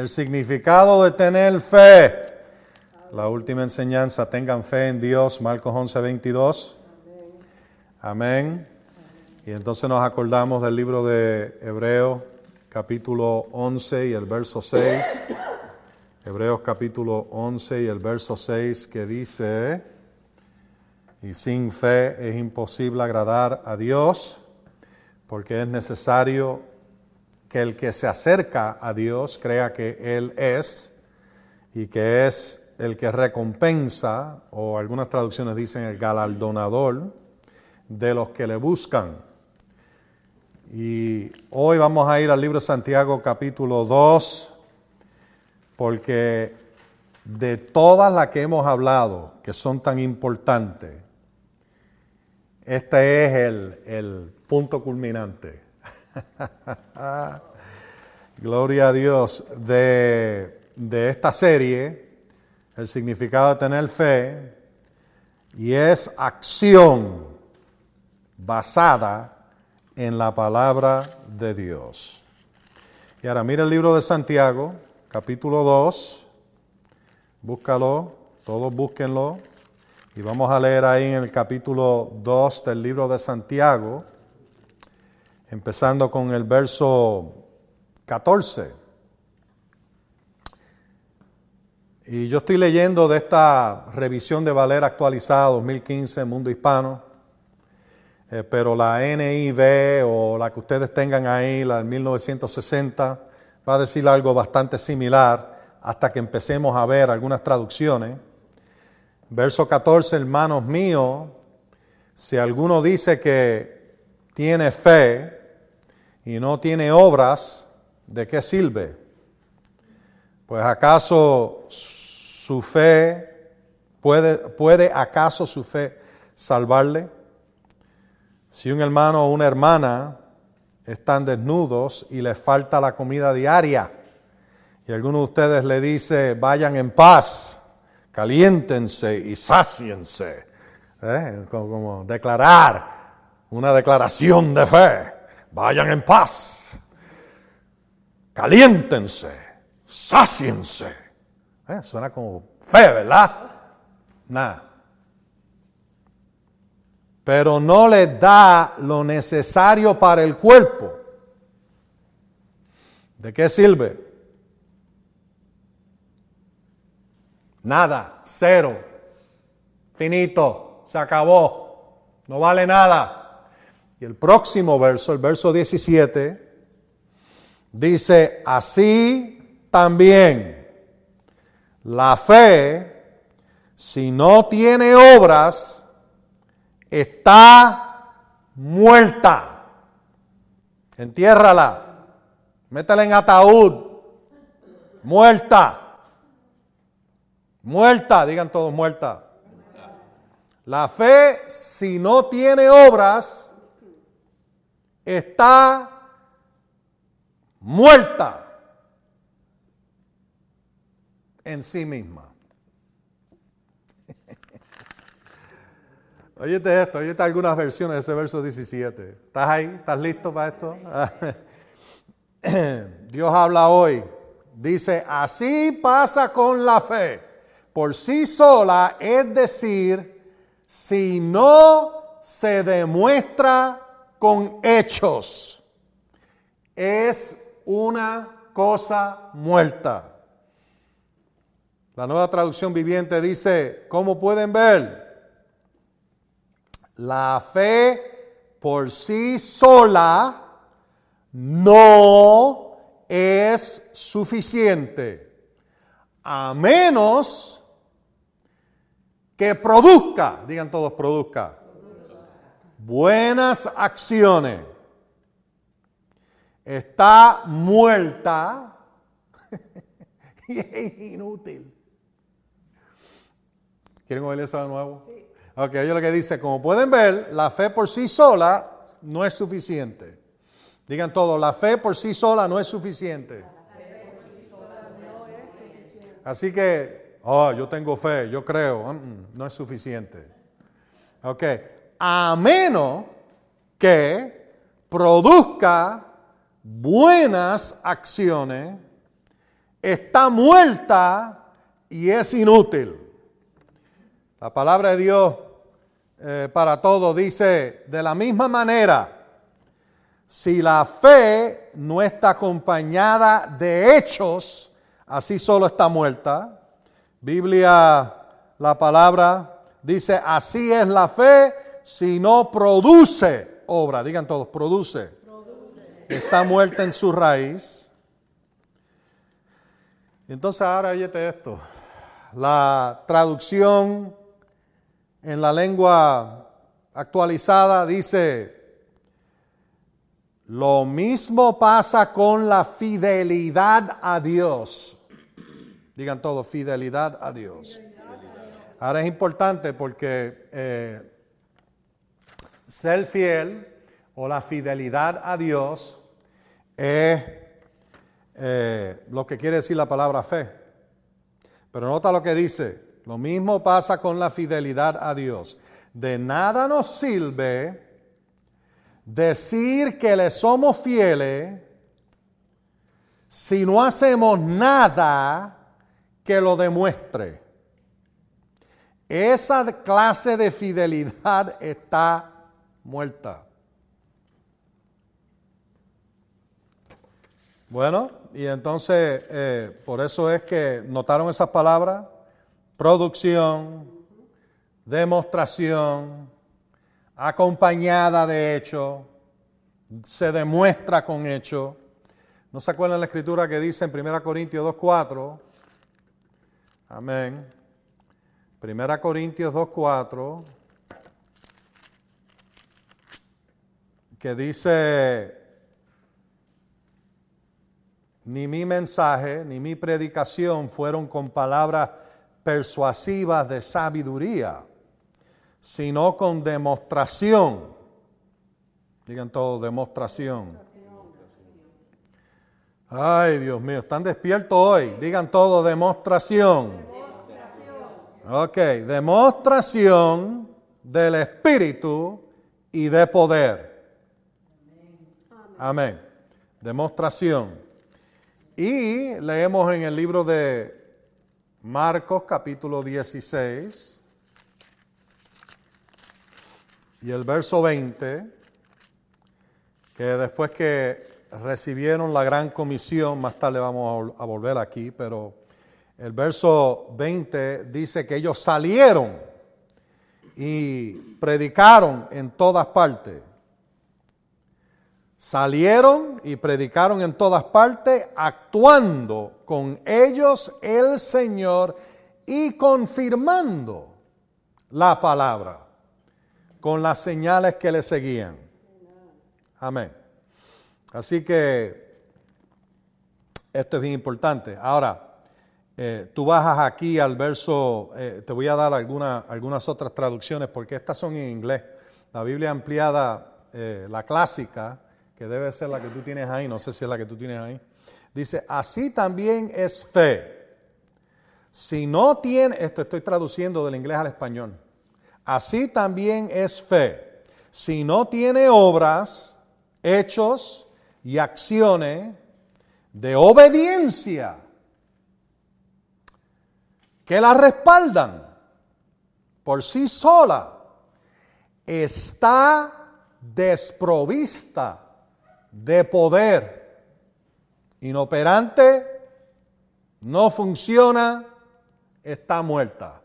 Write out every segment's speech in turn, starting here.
El significado de tener fe. La última enseñanza, tengan fe en Dios, Marcos 11, 22. Amén. Y entonces nos acordamos del libro de Hebreos, capítulo 11 y el verso 6. Hebreos capítulo 11 y el verso 6 que dice, y sin fe es imposible agradar a Dios, porque es necesario que el que se acerca a Dios crea que Él es y que es el que recompensa, o algunas traducciones dicen el galardonador, de los que le buscan. Y hoy vamos a ir al libro de Santiago capítulo 2, porque de todas las que hemos hablado, que son tan importantes, este es el, punto culminante. Gloria a Dios. De, de esta serie, el significado de tener fe, y es acción basada en la palabra de Dios. Y ahora mira el libro de Santiago, capítulo 2, búscalo, todos búsquenlo, y vamos a leer ahí en el capítulo 2 del libro de Santiago, empezando con el verso 14. Y yo estoy leyendo de esta revisión de Valera actualizada 2015, Mundo Hispano, eh, pero la NIV o la que ustedes tengan ahí, la del 1960, va a decir algo bastante similar hasta que empecemos a ver algunas traducciones. Verso 14, hermanos míos, si alguno dice que tiene fe y no tiene obras, ¿de qué sirve? Pues acaso su fe, puede, puede acaso su fe salvarle? Si un hermano o una hermana están desnudos y les falta la comida diaria, y alguno de ustedes le dice, vayan en paz, caliéntense y sáciense. ¿eh? Como, declarar una declaración de fe. Vayan en paz, caliéntense, sáciense. ¿Eh? Suena como fe, ¿verdad? Nada. Pero no les da lo necesario para el cuerpo. ¿De qué sirve? Nada, cero, finito, se acabó, no vale nada. Y el próximo verso, el verso 17, dice, así también la fe, si no tiene obras, está muerta. Entiérrala, métela en ataúd, muerta. Muerta, digan todos muerta. La fe, si no tiene obras, está muerta en sí misma. Óyete esto, óyete algunas versiones de ese verso 17. ¿Estás ahí? ¿Estás listo para esto? Dios habla hoy. Dice, así pasa con la fe por sí sola, es decir, si no se demuestra con hechos, es una cosa muerta. La nueva traducción viviente dice, ¿cómo pueden ver? La fe por sí sola no es suficiente, a menos que produzca, digan todos, produzca, buenas acciones. Está muerta y es inútil. ¿Quieren oír eso de nuevo? Sí. Ok, yo lo que dice, como pueden ver, la fe por sí sola no es suficiente. Digan todos, la fe por sí sola no es suficiente. Así que oh, yo tengo fe, yo creo, mm, mm, no es suficiente. Ok, a menos que produzca buenas acciones está muerta y es inútil. La palabra de Dios eh, para todos dice, de la misma manera, si la fe no está acompañada de hechos, así solo está muerta. Biblia, la palabra dice, así es la fe si no produce obra. Digan todos, produce. Está muerta en su raíz. Entonces ahora oyete esto. La traducción en la lengua actualizada dice, lo mismo pasa con la fidelidad a Dios. Digan todos, fidelidad a Dios. Ahora es importante porque eh, ser fiel o la fidelidad a Dios es eh, lo que quiere decir la palabra fe. Pero nota lo que dice, lo mismo pasa con la fidelidad a Dios. De nada nos sirve decir que le somos fieles si no hacemos nada que lo demuestre. Esa clase de fidelidad está muerta. Bueno, y entonces eh, por eso es que notaron esas palabras, producción, demostración, acompañada de hecho, se demuestra con hecho. ¿No se acuerdan la escritura que dice en 1 Corintios 2.4? Amén. 1 Corintios 2.4, que dice, ni mi mensaje, ni mi predicación fueron con palabras persuasivas de sabiduría sino con demostración. Digan todo, demostración. Ay, Dios mío, están despiertos hoy. Digan todo, demostración. Ok, demostración del Espíritu y de poder. Amén. Demostración. Y leemos en el libro de Marcos capítulo 16. Y el verso 20, que después que recibieron la gran comisión, más tarde vamos a volver aquí, pero el verso 20 dice que ellos salieron y predicaron en todas partes. Salieron y predicaron en todas partes, actuando con ellos el Señor y confirmando la palabra con las señales que le seguían. Amén. Así que esto es bien importante. Ahora, eh, tú bajas aquí al verso, eh, te voy a dar algunas otras traducciones porque estas son en inglés. La Biblia ampliada, eh, la clásica, que debe ser la que tú tienes ahí, no sé si es la que tú tienes ahí, dice, así también es fe. Si no tiene, esto estoy traduciendo del inglés al español. Así también es fe. Si no tiene obras, hechos y acciones de obediencia que la respaldan por sí sola, está desprovista de poder, inoperante, no funciona, está muerta.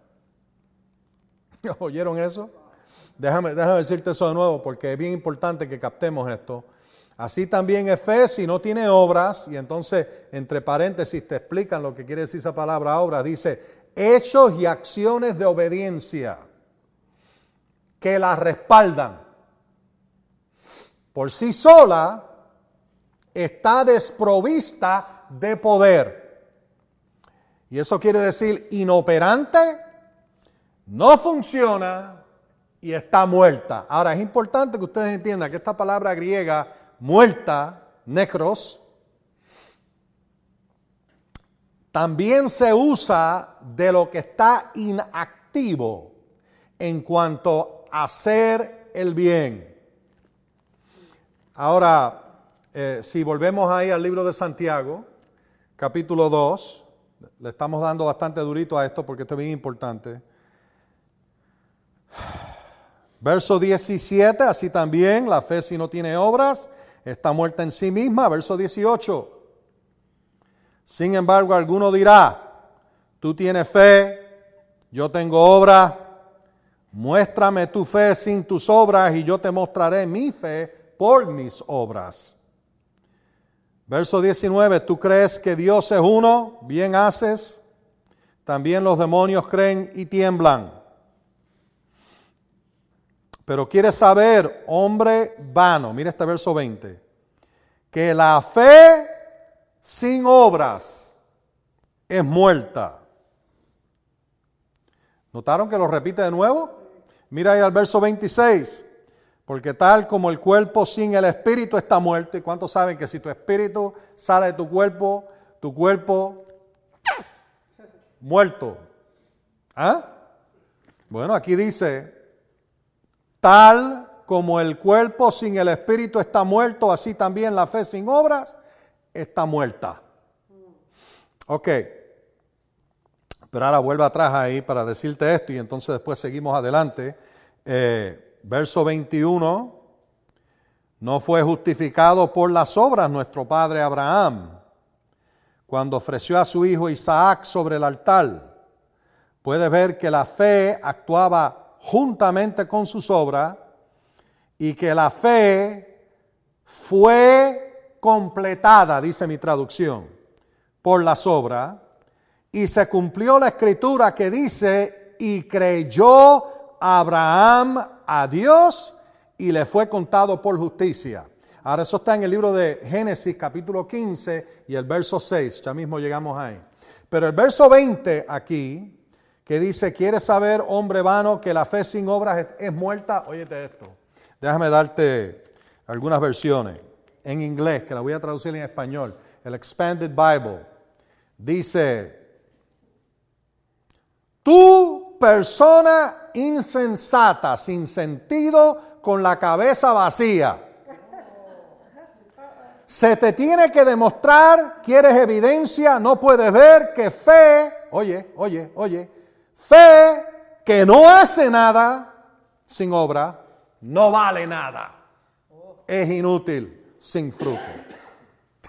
¿Oyeron eso? Déjame, decirte eso de nuevo porque es bien importante que captemos esto. Así también es fe si no tiene obras, y entonces entre paréntesis te explican lo que quiere decir esa palabra obra. Dice, hechos y acciones de obediencia que la respaldan. Por sí sola está desprovista de poder. Y eso quiere decir inoperante no funciona y está muerta. Ahora, es importante que ustedes entiendan que esta palabra griega, muerta, necros, también se usa de lo que está inactivo en cuanto a hacer el bien. Ahora, eh, si volvemos ahí al libro de Santiago, capítulo 2. Le estamos dando bastante durito a esto porque esto es bien importante. Verso 17, así también la fe si no tiene obras está muerta en sí misma. Verso 18. Sin embargo, alguno dirá, tú tienes fe, yo tengo obra, muéstrame tu fe sin tus obras y yo te mostraré mi fe por mis obras. Verso 19, tú crees que Dios es uno, bien haces, también los demonios creen y tiemblan. Pero quieres saber, hombre vano, mira este verso 20, que la fe sin obras es muerta. ¿Notaron que lo repite de nuevo? Mira ahí al verso 26. Porque tal como el cuerpo sin el espíritu está muerto, ¿y cuántos saben que si tu espíritu sale de tu cuerpo, tu cuerpo muerto? ¿Ah? Bueno, aquí dice, tal como el cuerpo sin el espíritu está muerto, así también la fe sin obras está muerta. Ok. Pero ahora vuelve atrás ahí para decirte esto y entonces después seguimos adelante. Eh, verso 21. No fue justificado por las obras nuestro padre Abraham cuando ofreció a su hijo Isaac sobre el altar. Puede ver que la fe actuaba juntamente con sus obras y que la fe fue completada, dice mi traducción, por las obras, y se cumplió la escritura que dice, y creyó Abraham a Dios y le fue contado por justicia. Ahora eso está en el libro de Génesis capítulo 15 y el verso 6, ya mismo llegamos ahí. Pero el verso 20 aquí, que dice, ¿quieres saber, hombre vano, que la fe sin obras es, muerta? Óyete esto, déjame darte algunas versiones en inglés, que la voy a traducir en español, el Expanded Bible, dice, tú persona insensata, sin sentido, con la cabeza vacía. Se te tiene que demostrar, quieres evidencia, no puedes ver que fe, oye, oye, oye, fe que no hace nada sin obra, no vale nada. Es inútil sin fruto.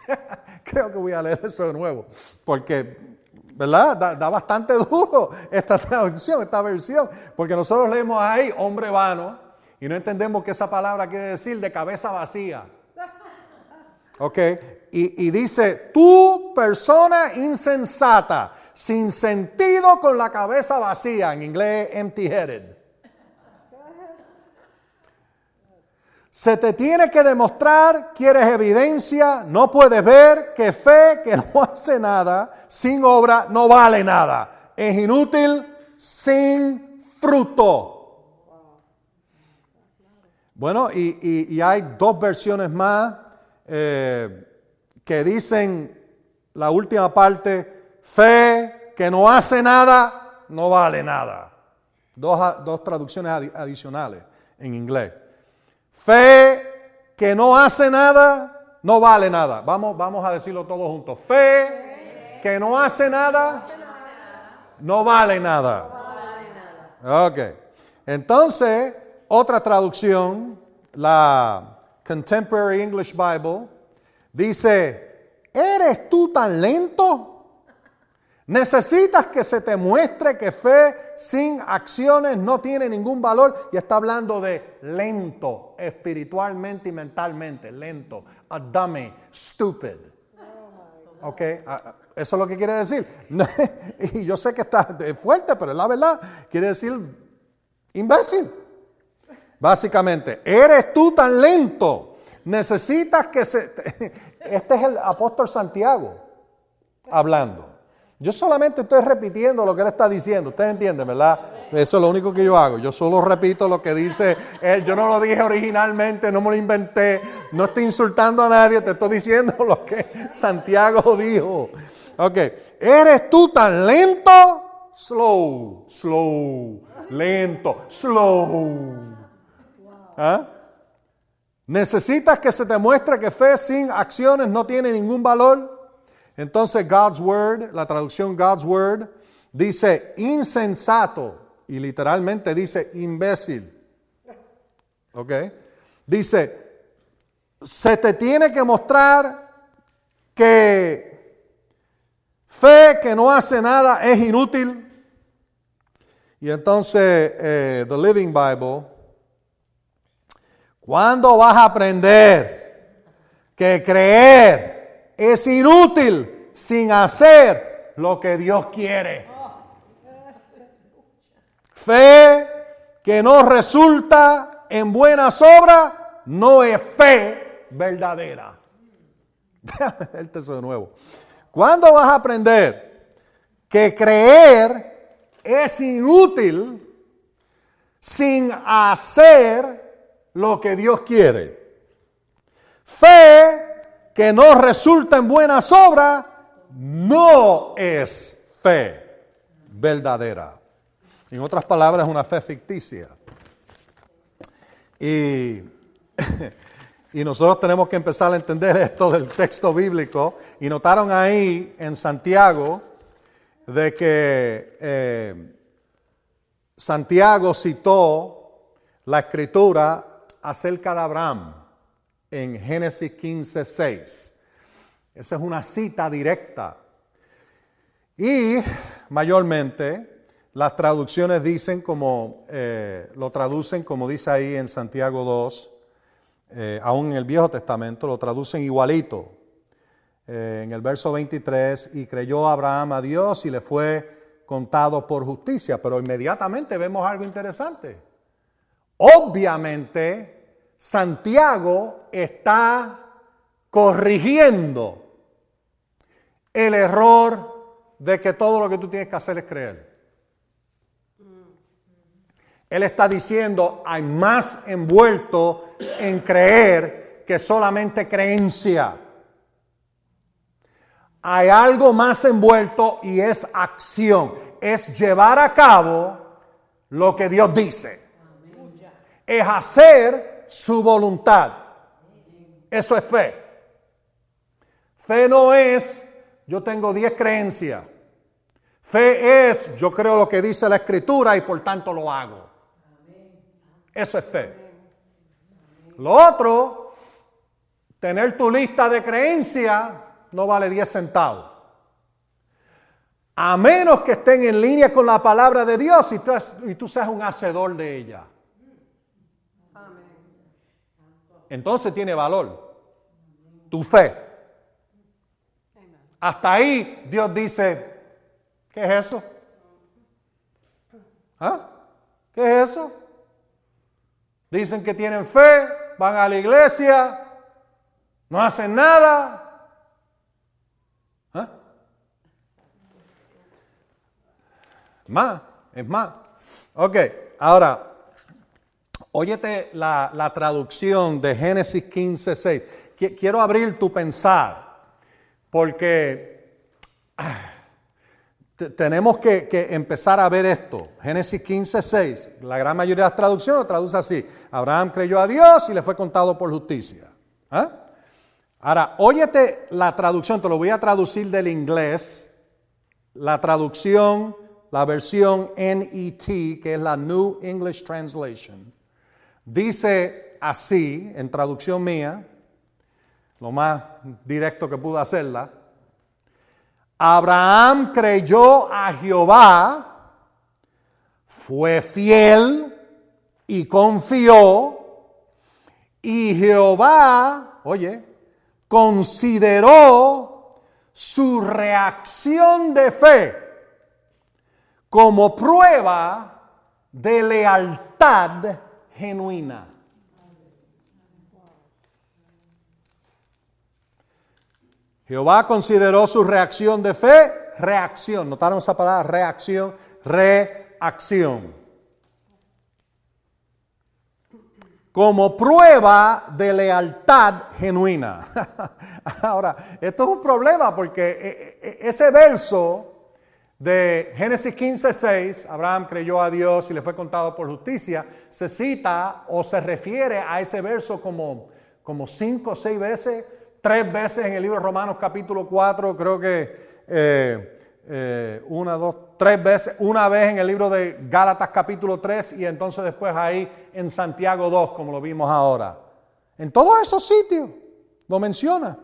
Creo que voy a leer eso de nuevo, porque, ¿verdad? Da, bastante duro esta traducción, esta versión, porque nosotros leemos ahí hombre vano y no entendemos que esa palabra quiere decir de cabeza vacía. ¿Ok? Y, y dice, tú persona insensata, sin sentido con la cabeza vacía, en inglés empty-headed. Se te tiene que demostrar, quieres evidencia, no puedes ver que fe que no hace nada, sin obra, no vale nada. Es inútil sin fruto. Bueno, y, hay dos versiones más eh, que dicen la última parte, fe que no hace nada, no vale nada. Dos, dos traducciones adicionales en inglés. Fe que no hace nada, no vale nada. Vamos, vamos a decirlo todos juntos. Fe que no hace nada, no vale nada. Ok. Entonces, otra traducción, la Contemporary English Bible, dice, ¿eres tú tan lento? Necesitas que se te muestre que fe sin acciones no tiene ningún valor y está hablando de lento, espiritualmente y mentalmente, lento, a dummy, stupid. ¿Ok? Eso es lo que quiere decir. y yo sé que está fuerte, pero es la verdad. Quiere decir imbécil. Básicamente, eres tú tan lento. Necesitas que se... Este es el apóstol Santiago hablando. Yo solamente estoy repitiendo lo que él está diciendo. Ustedes entienden, ¿verdad? Eso es lo único que yo hago. Yo solo repito lo que dice él. Yo no lo dije originalmente, no me lo inventé. No estoy insultando a nadie, te estoy diciendo lo que Santiago dijo. Ok. ¿Eres tú tan lento? Slow, slow, lento, slow. ¿Ah? Necesitas que se te muestre que fe sin acciones no tiene ningún valor. Entonces God's Word, la traducción God's Word, dice insensato y literalmente dice imbécil. ¿Ok? Dice, se te tiene que mostrar que fe que no hace nada es inútil. Y entonces, eh, The Living Bible, ¿cuándo vas a aprender que creer es inútil sin hacer lo que Dios quiere? Fe que no resulta en buenas obras no es fe verdadera. Déjame verte eso de nuevo. ¿Cuándo vas a aprender que creer es inútil sin hacer lo que Dios quiere? Fe que no resulta en buenas obras no es fe verdadera. En otras palabras, una fe ficticia. Y, nosotros tenemos que empezar a entender esto del texto bíblico. Y notaron ahí en Santiago de que eh, Santiago citó la escritura acerca de Abraham en Génesis 15, 6. Esa es una cita directa. Y mayormente las traducciones dicen como, eh, lo traducen como dice ahí en Santiago 2, eh, aún en el Viejo Testamento, lo traducen igualito. Eh, en el verso 23, y creyó Abraham a Dios y le fue contado por justicia, pero inmediatamente vemos algo interesante. Obviamente, Santiago está corrigiendo el error de que todo lo que tú tienes que hacer es creer. Él está diciendo, hay más envuelto en creer que solamente creencia. Hay algo más envuelto y es acción. Es llevar a cabo lo que Dios dice. Es hacer su voluntad. Eso es fe. Fe no es, yo tengo 10 creencias. Fe es, yo creo lo que dice la escritura y por tanto lo hago. Eso es fe. Lo otro, tener tu lista de creencias no vale 10 centavos. A menos que estén en línea con la palabra de Dios y tú, y tú seas un hacedor de ella. Entonces tiene valor tu fe. Hasta ahí Dios dice, ¿qué es eso? ¿Ah? ¿Qué es eso? Dicen que tienen fe, van a la iglesia, no hacen nada. ¿Ah? Más, es más. Ok, ahora, óyete la, la traducción de Génesis 15, 6. Quiero abrir tu pensar, porque tenemos que, empezar a ver esto. Génesis 15, 6. La gran mayoría de las traducciones lo traduce así. Abraham creyó a Dios y le fue contado por justicia. ¿Ah? Ahora, óyete la traducción, te lo voy a traducir del inglés. La traducción, la versión NET, que es la New English Translation, dice así, en traducción mía, lo más directo que pude hacerla. Abraham creyó a Jehová, fue fiel y confió, y Jehová, oye, consideró su reacción de fe como prueba de lealtad genuina. Jehová consideró su reacción de fe, reacción. ¿Notaron esa palabra? Reacción, reacción. Como prueba de lealtad genuina. Ahora, esto es un problema porque eh, eh, ese verso de Génesis 15, 6, Abraham creyó a Dios y le fue contado por justicia, se cita o se refiere a ese verso como, como cinco o seis veces tres veces en el libro de Romanos capítulo 4, creo que eh, eh, una, dos, tres veces, una vez en el libro de Gálatas capítulo 3 y entonces después ahí en Santiago 2, como lo vimos ahora. En todos esos sitios lo menciona.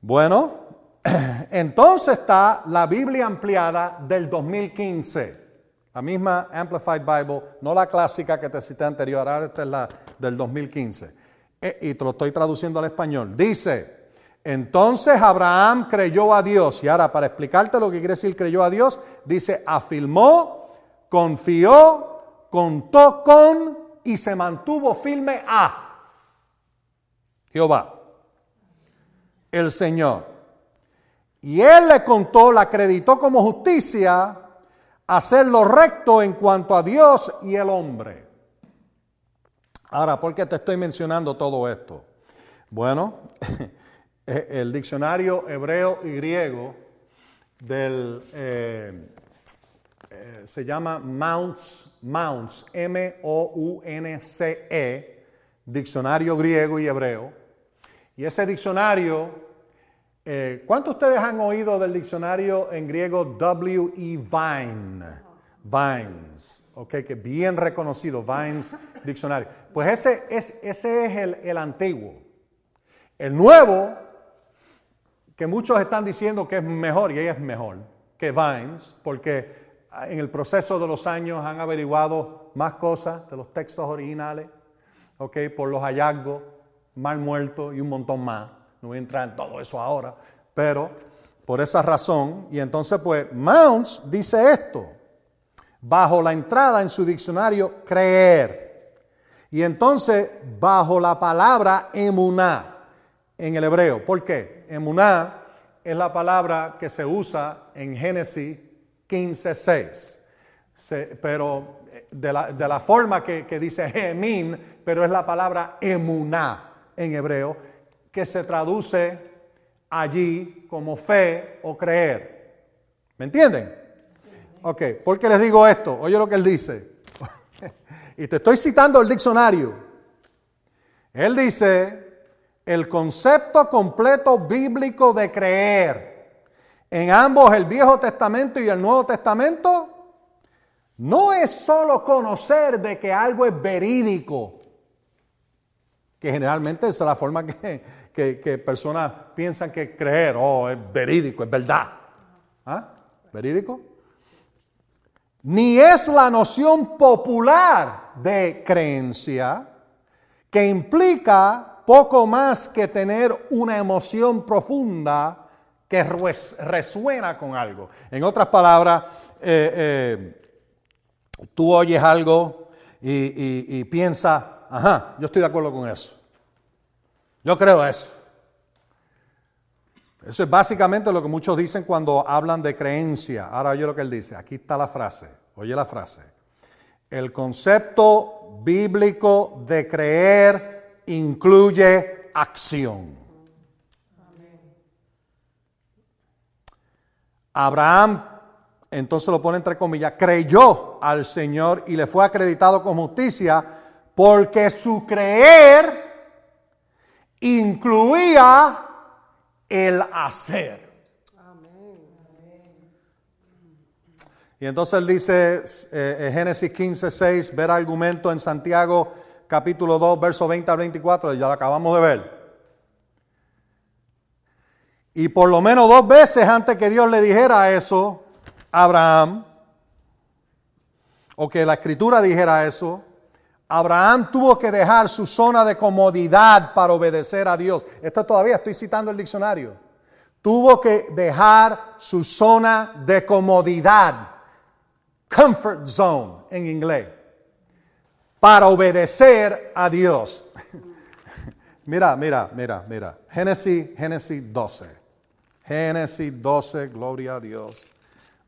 Bueno, entonces está la Biblia ampliada del 2015. La misma Amplified Bible, no la clásica que te cité anterior, ahora esta es la del 2015. Eh, y te lo estoy traduciendo al español. Dice, entonces Abraham creyó a Dios. Y ahora, para explicarte lo que quiere decir creyó a Dios, dice, afirmó, confió, contó con y se mantuvo firme a Jehová, el Señor. Y él le contó, la acreditó como justicia, hacer lo recto en cuanto a Dios y el hombre. Ahora, ¿por qué te estoy mencionando todo esto? Bueno, el diccionario hebreo y griego del, eh, eh, se llama Mounts, Mounts, M-O-U-N-C-E, diccionario griego y hebreo. Y ese diccionario, eh, ¿cuántos de ustedes han oído del diccionario en griego W-E Vine? Vines, ok, que bien reconocido, Vines Diccionario. Pues ese es, ese es el, el antiguo. El nuevo, que muchos están diciendo que es mejor, y es mejor que Vines, porque en el proceso de los años han averiguado más cosas de los textos originales, ok, por los hallazgos, mal muertos y un montón más. No voy a entrar en todo eso ahora, pero por esa razón, y entonces pues Mounts dice esto bajo la entrada en su diccionario creer. Y entonces bajo la palabra emuná en el hebreo. ¿Por qué? Emuná es la palabra que se usa en Génesis 15.6. pero de la, de la forma que, que, dice Emin, pero es la palabra emuná en hebreo, que se traduce allí como fe o creer. ¿Me entienden? Ok, ¿por qué les digo esto? Oye lo que él dice. y te estoy citando el diccionario. Él dice, el concepto completo bíblico de creer en ambos el Viejo Testamento y el Nuevo Testamento no es solo conocer de que algo es verídico, que generalmente es la forma que, que, personas piensan que creer, oh, es verídico, es verdad. ¿Ah? ¿Verídico? ni es la noción popular de creencia que implica poco más que tener una emoción profunda que resuena con algo. En otras palabras, eh, eh, tú oyes algo y, y piensas, ajá, yo estoy de acuerdo con eso. Yo creo eso. Eso es básicamente lo que muchos dicen cuando hablan de creencia. Ahora oye lo que él dice. Aquí está la frase. Oye la frase. El concepto bíblico de creer incluye acción. Abraham, entonces lo pone entre comillas, creyó al Señor y le fue acreditado con justicia porque su creer incluía el hacer. Y entonces él dice, eh, Génesis 15, 6, ver argumento en Santiago capítulo 2, verso 20 al 24, ya lo acabamos de ver. Y por lo menos dos veces antes que Dios le dijera eso a Abraham, o que la escritura dijera eso, Abraham tuvo que dejar su zona de comodidad para obedecer a Dios. Esto todavía estoy citando el diccionario. Tuvo que dejar su zona de comodidad, comfort zone en inglés, para obedecer a Dios. mira, mira, mira, mira. Génesis, Génesis 12. Génesis 12, gloria a Dios.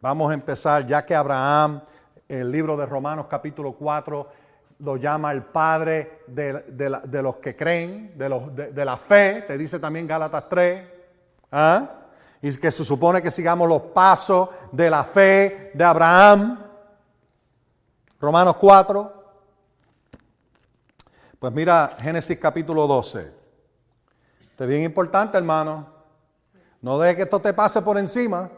Vamos a empezar, ya que Abraham, el libro de Romanos capítulo 4, lo llama el padre de, los que creen, de, los, de, la fe, te dice también Gálatas 3, ¿ah? y que se supone que sigamos los pasos de la fe de Abraham, Romanos 4. Pues mira Génesis capítulo 12. Esto es bien importante, hermano. No deje que esto te pase por encima.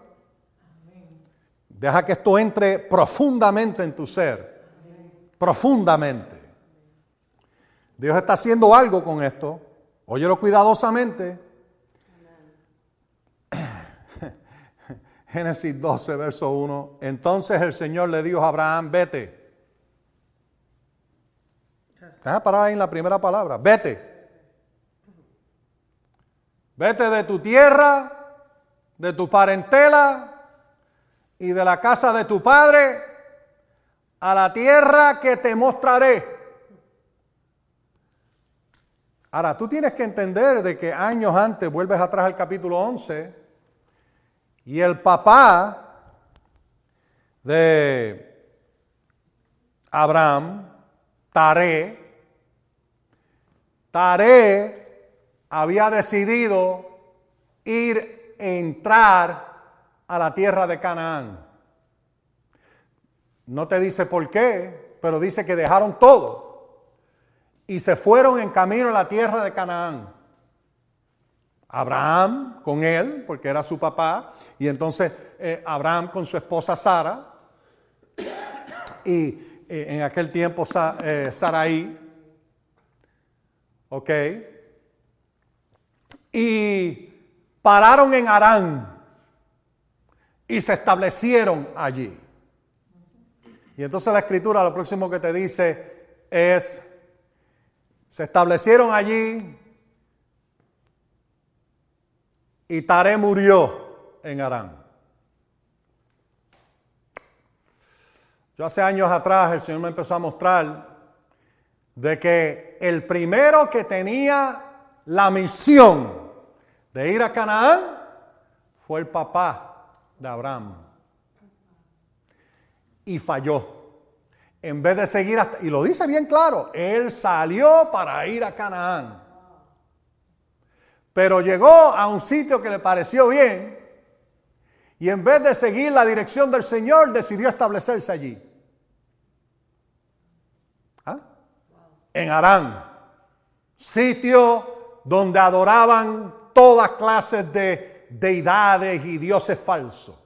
Deja que esto entre profundamente en tu ser. Profundamente. Dios está haciendo algo con esto. Óyelo cuidadosamente. Génesis 12, verso 1. Entonces el Señor le dijo a Abraham, vete. Deja parar ahí en la primera palabra. Vete. Vete de tu tierra, de tu parentela y de la casa de tu padre a la tierra que te mostraré. Ahora, tú tienes que entender de que años antes, vuelves atrás al capítulo 11, y el papá de Abraham, Taré, Taré había decidido ir, entrar a la tierra de Canaán. No te dice por qué, pero dice que dejaron todo y se fueron en camino a la tierra de Canaán. Abraham con él, porque era su papá, y entonces eh, Abraham con su esposa Sara, y eh, en aquel tiempo eh, Saraí, ok, y pararon en Arán y se establecieron allí. Y entonces la escritura lo próximo que te dice es, se establecieron allí y Taré murió en Arán. Yo hace años atrás el Señor me empezó a mostrar de que el primero que tenía la misión de ir a Canaán fue el papá de Abraham. Y falló. En vez de seguir hasta, y lo dice bien claro, él salió para ir a Canaán. Pero llegó a un sitio que le pareció bien y en vez de seguir la dirección del Señor decidió establecerse allí. ¿Ah? En Arán, sitio donde adoraban todas clases de deidades y dioses falsos.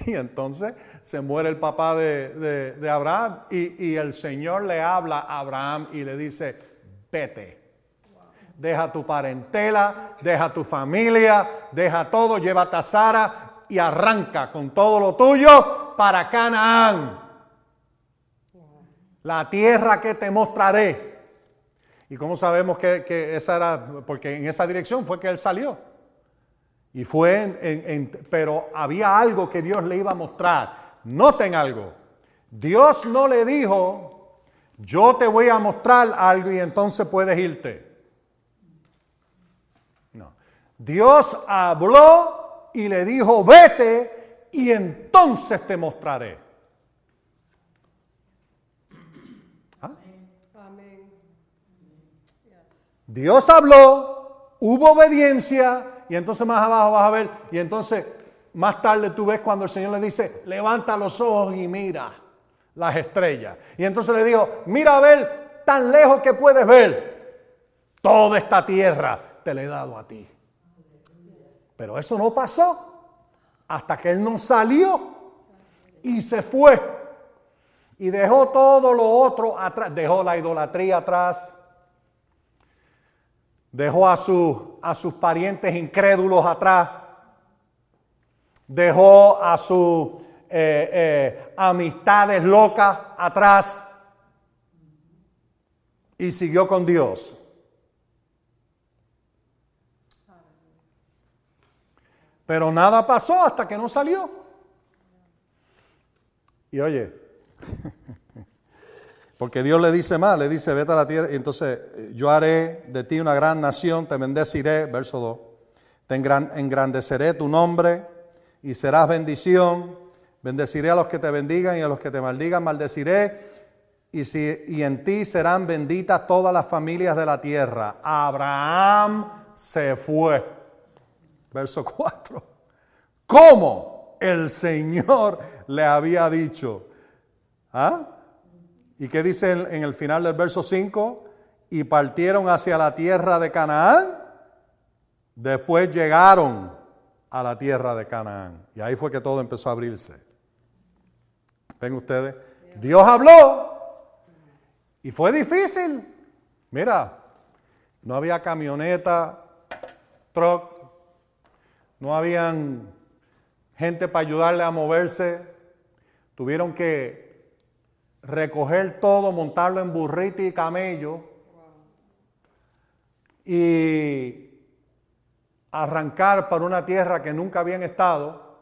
y entonces se muere el papá de, Abraham y, el Señor le habla a Abraham y le dice, vete. Deja tu parentela, deja tu familia, deja todo, llévate a Sara y arranca con todo lo tuyo para Canaán. La tierra que te mostraré. ¿Y cómo sabemos que, esa era? Porque en esa dirección fue que él salió. Y fue en, pero había algo que Dios le iba a mostrar. Noten algo. Dios no le dijo, yo te voy a mostrar algo y entonces puedes irte. No. Dios habló y le dijo, vete y entonces te mostraré. Dios habló, hubo obediencia y entonces más abajo vas a ver y entonces más tarde tú ves cuando el Señor le dice, levanta los ojos y mira las estrellas. Y entonces le dijo, mira a ver tan lejos que puedes ver. Toda esta tierra te la he dado a ti. Pero eso no pasó hasta que Él no salió y se fue. Y dejó todo lo otro atrás, dejó la idolatría atrás, dejó a, a sus parientes incrédulos atrás, dejó a sus eh, eh, amistades locas atrás y siguió con Dios. Pero nada pasó hasta que no salió. Y oye, Porque Dios le dice más, le dice, vete a la tierra, y entonces yo haré de ti una gran nación, te bendeciré, verso 2, te engrandeceré tu nombre y serás bendición, bendeciré a los que te bendigan y a los que te maldigan, maldeciré, y, si, y en ti serán benditas todas las familias de la tierra. Abraham se fue. Verso 4. ¿Cómo el Señor le había dicho? ¿Ah? ¿Y qué dice en, el final del verso 5? y partieron hacia la tierra de Canaán, después llegaron a la tierra de Canaán. Y ahí fue que todo empezó a abrirse. ¿Ven ustedes? Dios habló y fue difícil. Mira, no había camioneta, truck, no habían gente para ayudarle a moverse. Tuvieron que recoger todo, montarlo en burrito y camello y arrancar para una tierra que nunca habían estado,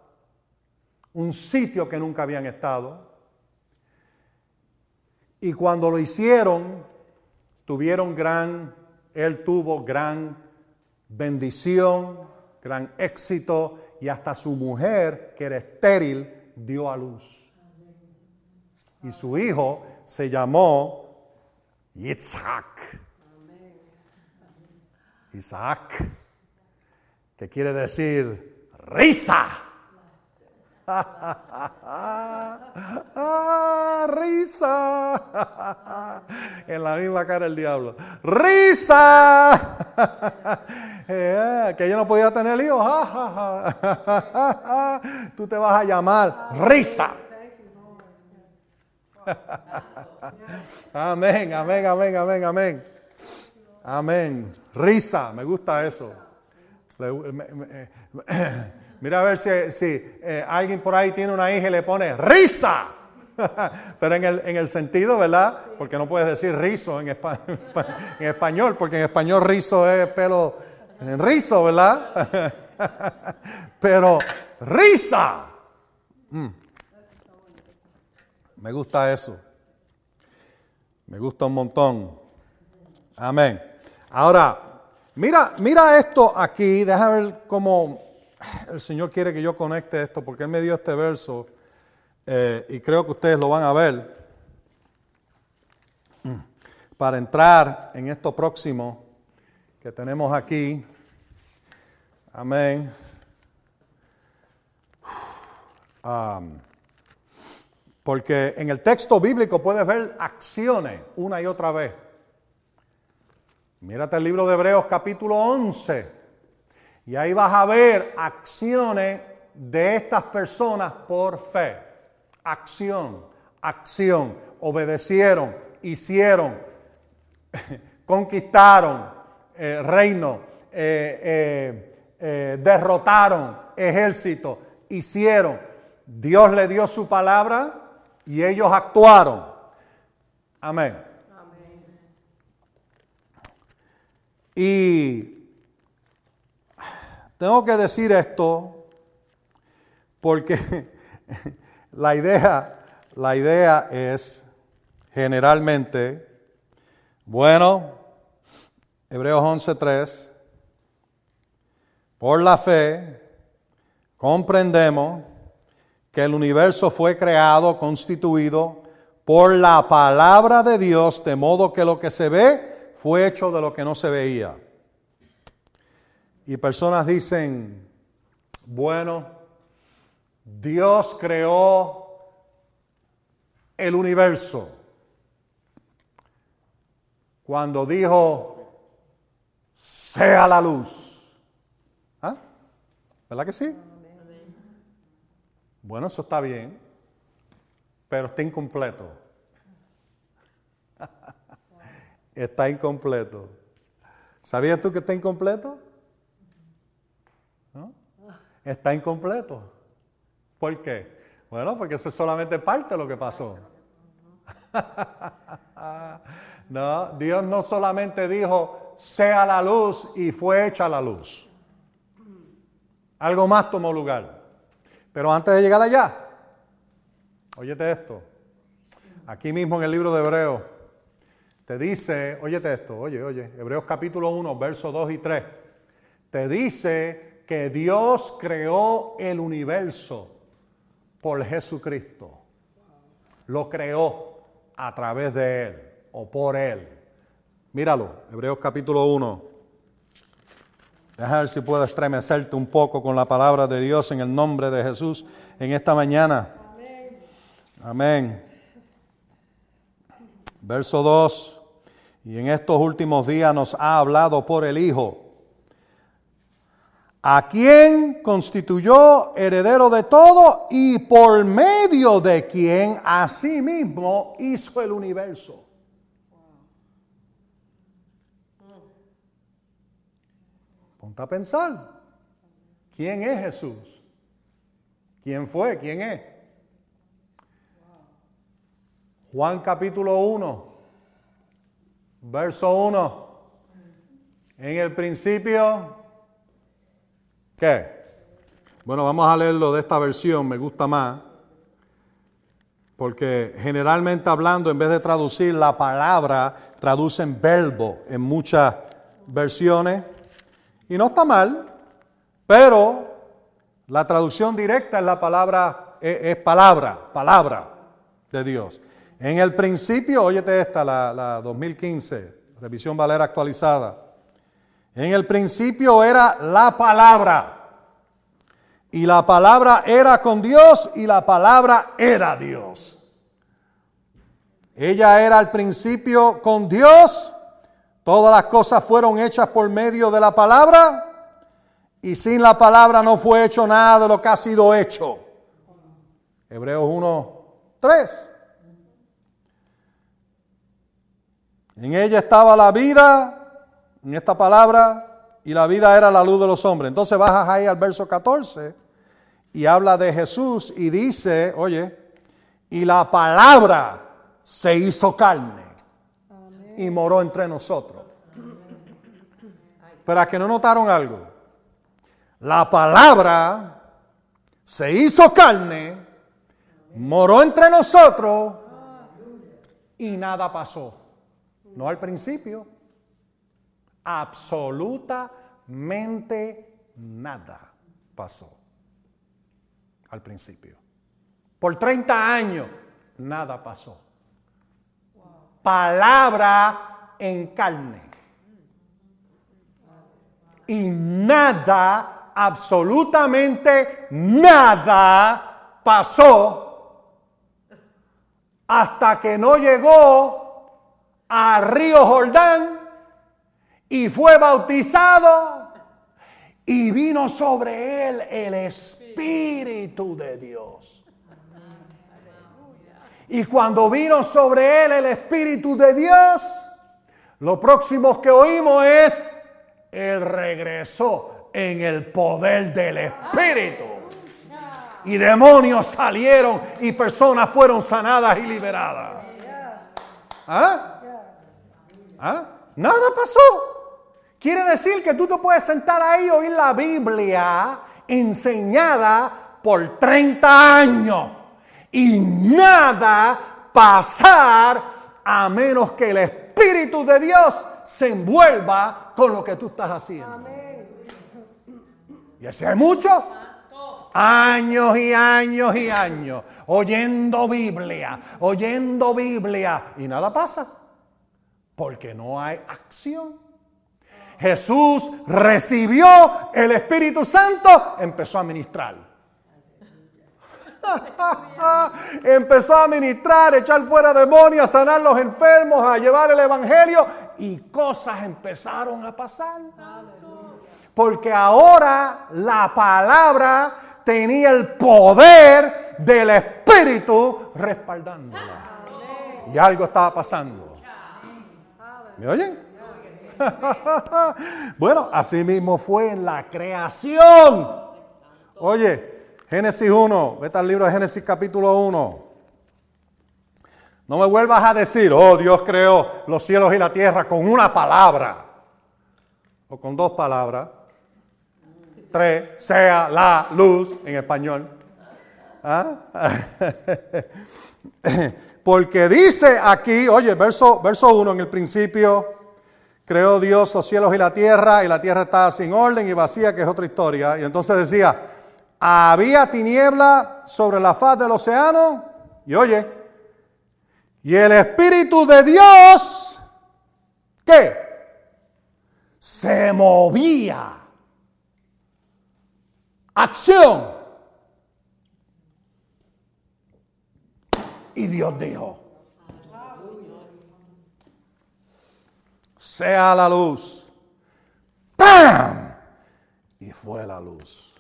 un sitio que nunca habían estado. Y cuando lo hicieron, tuvieron gran, él tuvo gran bendición, gran éxito y hasta su mujer, que era estéril, dio a luz. Y su hijo se llamó Yitzhak. Isaac, que quiere decir risa. ah, risa. en la misma cara el diablo. Risa. Eh, que yo no podía tener hijos. Tú te vas a llamar risa. Amén, amén, amén, amén, amén. Amén. Risa, me gusta eso. Mira a ver si, eh, alguien por ahí tiene una hija y le pone risa. Pero en el, en el, sentido, ¿verdad? Porque no puedes decir rizo en, en, español, porque en español rizo es pelo en rizo, ¿verdad? Pero risa. Mm. Me gusta eso. Me gusta un montón. Amén. Ahora, mira, mira esto aquí, deja ver cómo el Señor quiere que yo conecte esto, porque Él me dio este verso eh, y creo que ustedes lo van a ver para entrar en esto próximo que tenemos aquí. Amén. Porque en el texto bíblico puedes ver acciones una y otra vez. Mírate el libro de Hebreos capítulo 11 y ahí vas a ver acciones de estas personas por fe. Acción, acción, obedecieron, hicieron, conquistaron eh, reino, eh, eh, derrotaron ejército, hicieron. Dios le dio su palabra y ellos actuaron. Amén. Y tengo que decir esto porque la idea, la idea es generalmente, bueno, Hebreos 11.3, por la fe comprendemos que el universo fue creado, constituido por la palabra de Dios, de modo que lo que se ve fue hecho de lo que no se veía. Y personas dicen, bueno, Dios creó el universo cuando dijo, sea la luz. ¿Ah? ¿Verdad que sí? Bueno, eso está bien, pero está incompleto. está incompleto. ¿Sabías tú que está incompleto? ¿No? Está incompleto. ¿Por qué? Bueno, porque eso es solamente parte de lo que pasó. no, Dios no solamente dijo, sea la luz y fue hecha la luz. Algo más tomó lugar. Pero antes de llegar allá, óyete esto. Aquí mismo en el libro de Hebreos, te dice, óyete esto, oye, oye, Hebreos capítulo 1, versos 2 y 3. Te dice que Dios creó el universo por Jesucristo. Lo creó a través de Él o por Él. Míralo, Hebreos capítulo 1. Deja ver si puedo estremecerte un poco con la palabra de Dios en el nombre de Jesús en esta mañana. Amén. Verso 2. y en estos últimos días nos ha hablado por el Hijo, a quien constituyó heredero de todo y por medio de quien asimismo hizo el universo. Ponte a pensar, ¿quién es Jesús? ¿Quién fue? ¿Quién es? Juan capítulo 1, verso 1. En el principio ¿Qué? Bueno, vamos a leerlo de esta versión, me gusta más. Porque generalmente hablando, en vez de traducir la palabra, traducen verbo en muchas versiones. Y no está mal, pero la traducción directa es la palabra, es, palabra, palabra de Dios. En el principio, óyete esta, la, la 2015, revisión Valera actualizada. En el principio era la palabra. Y la palabra era con Dios y la palabra era Dios. Ella era al principio con Dios. Todas las cosas fueron hechas por medio de la palabra. Y sin la palabra no fue hecho nada de lo que ha sido hecho. Hebreos 1, 3. En ella estaba la vida en esta palabra y la vida era la luz de los hombres. Entonces bajas ahí al verso 14 y habla de Jesús y dice, oye, y la palabra se hizo carne y moró entre nosotros. Pero a que no notaron algo, la palabra se hizo carne, moró entre nosotros y nada pasó. No al principio, absolutamente nada pasó al principio. Por 30 años nada pasó. Palabra en carne. Y nada, absolutamente nada pasó hasta que no llegó a Río Jordán y fue bautizado y vino sobre él el Espíritu de Dios. Y cuando vino sobre él el Espíritu de Dios, lo próximo que oímos es, él regresó en el poder del Espíritu. Y demonios salieron y personas fueron sanadas y liberadas. ¿Ah? ¿Ah? Nada pasó. Quiere decir que tú te puedes sentar ahí y oír la Biblia enseñada por 30 años y nada pasar a menos que el Espíritu de Dios se envuelva con lo que tú estás haciendo. Y ese hay mucho. Años y años y años oyendo Biblia, oyendo Biblia y nada pasa porque no hay acción. Jesús recibió el Espíritu Santo, empezó a ministrar. empezó a ministrar, echar fuera demonios, a sanar los enfermos, a llevar el Evangelio y cosas empezaron a pasar. Porque ahora la palabra tenía el poder del Espíritu respaldándola. Y algo estaba pasando. ¿Me oyen? bueno, así mismo fue en la creación. Oye, Génesis 1, vete al libro de Génesis capítulo 1. No me vuelvas a decir, oh, Dios creó los cielos y la tierra con una palabra. O con dos palabras. Tres, sea la luz en español. ¿Ah? Porque dice aquí, oye, verso, verso 1 en el principio Creó Dios los cielos y la tierra, y la tierra estaba sin orden y vacía, que es otra historia. Y entonces decía, había tiniebla sobre la faz del océano, y oye, y el Espíritu de Dios, ¿qué? Se movía. Acción. Y Dios dijo, sea la luz. ¡Pam! Y fue la luz.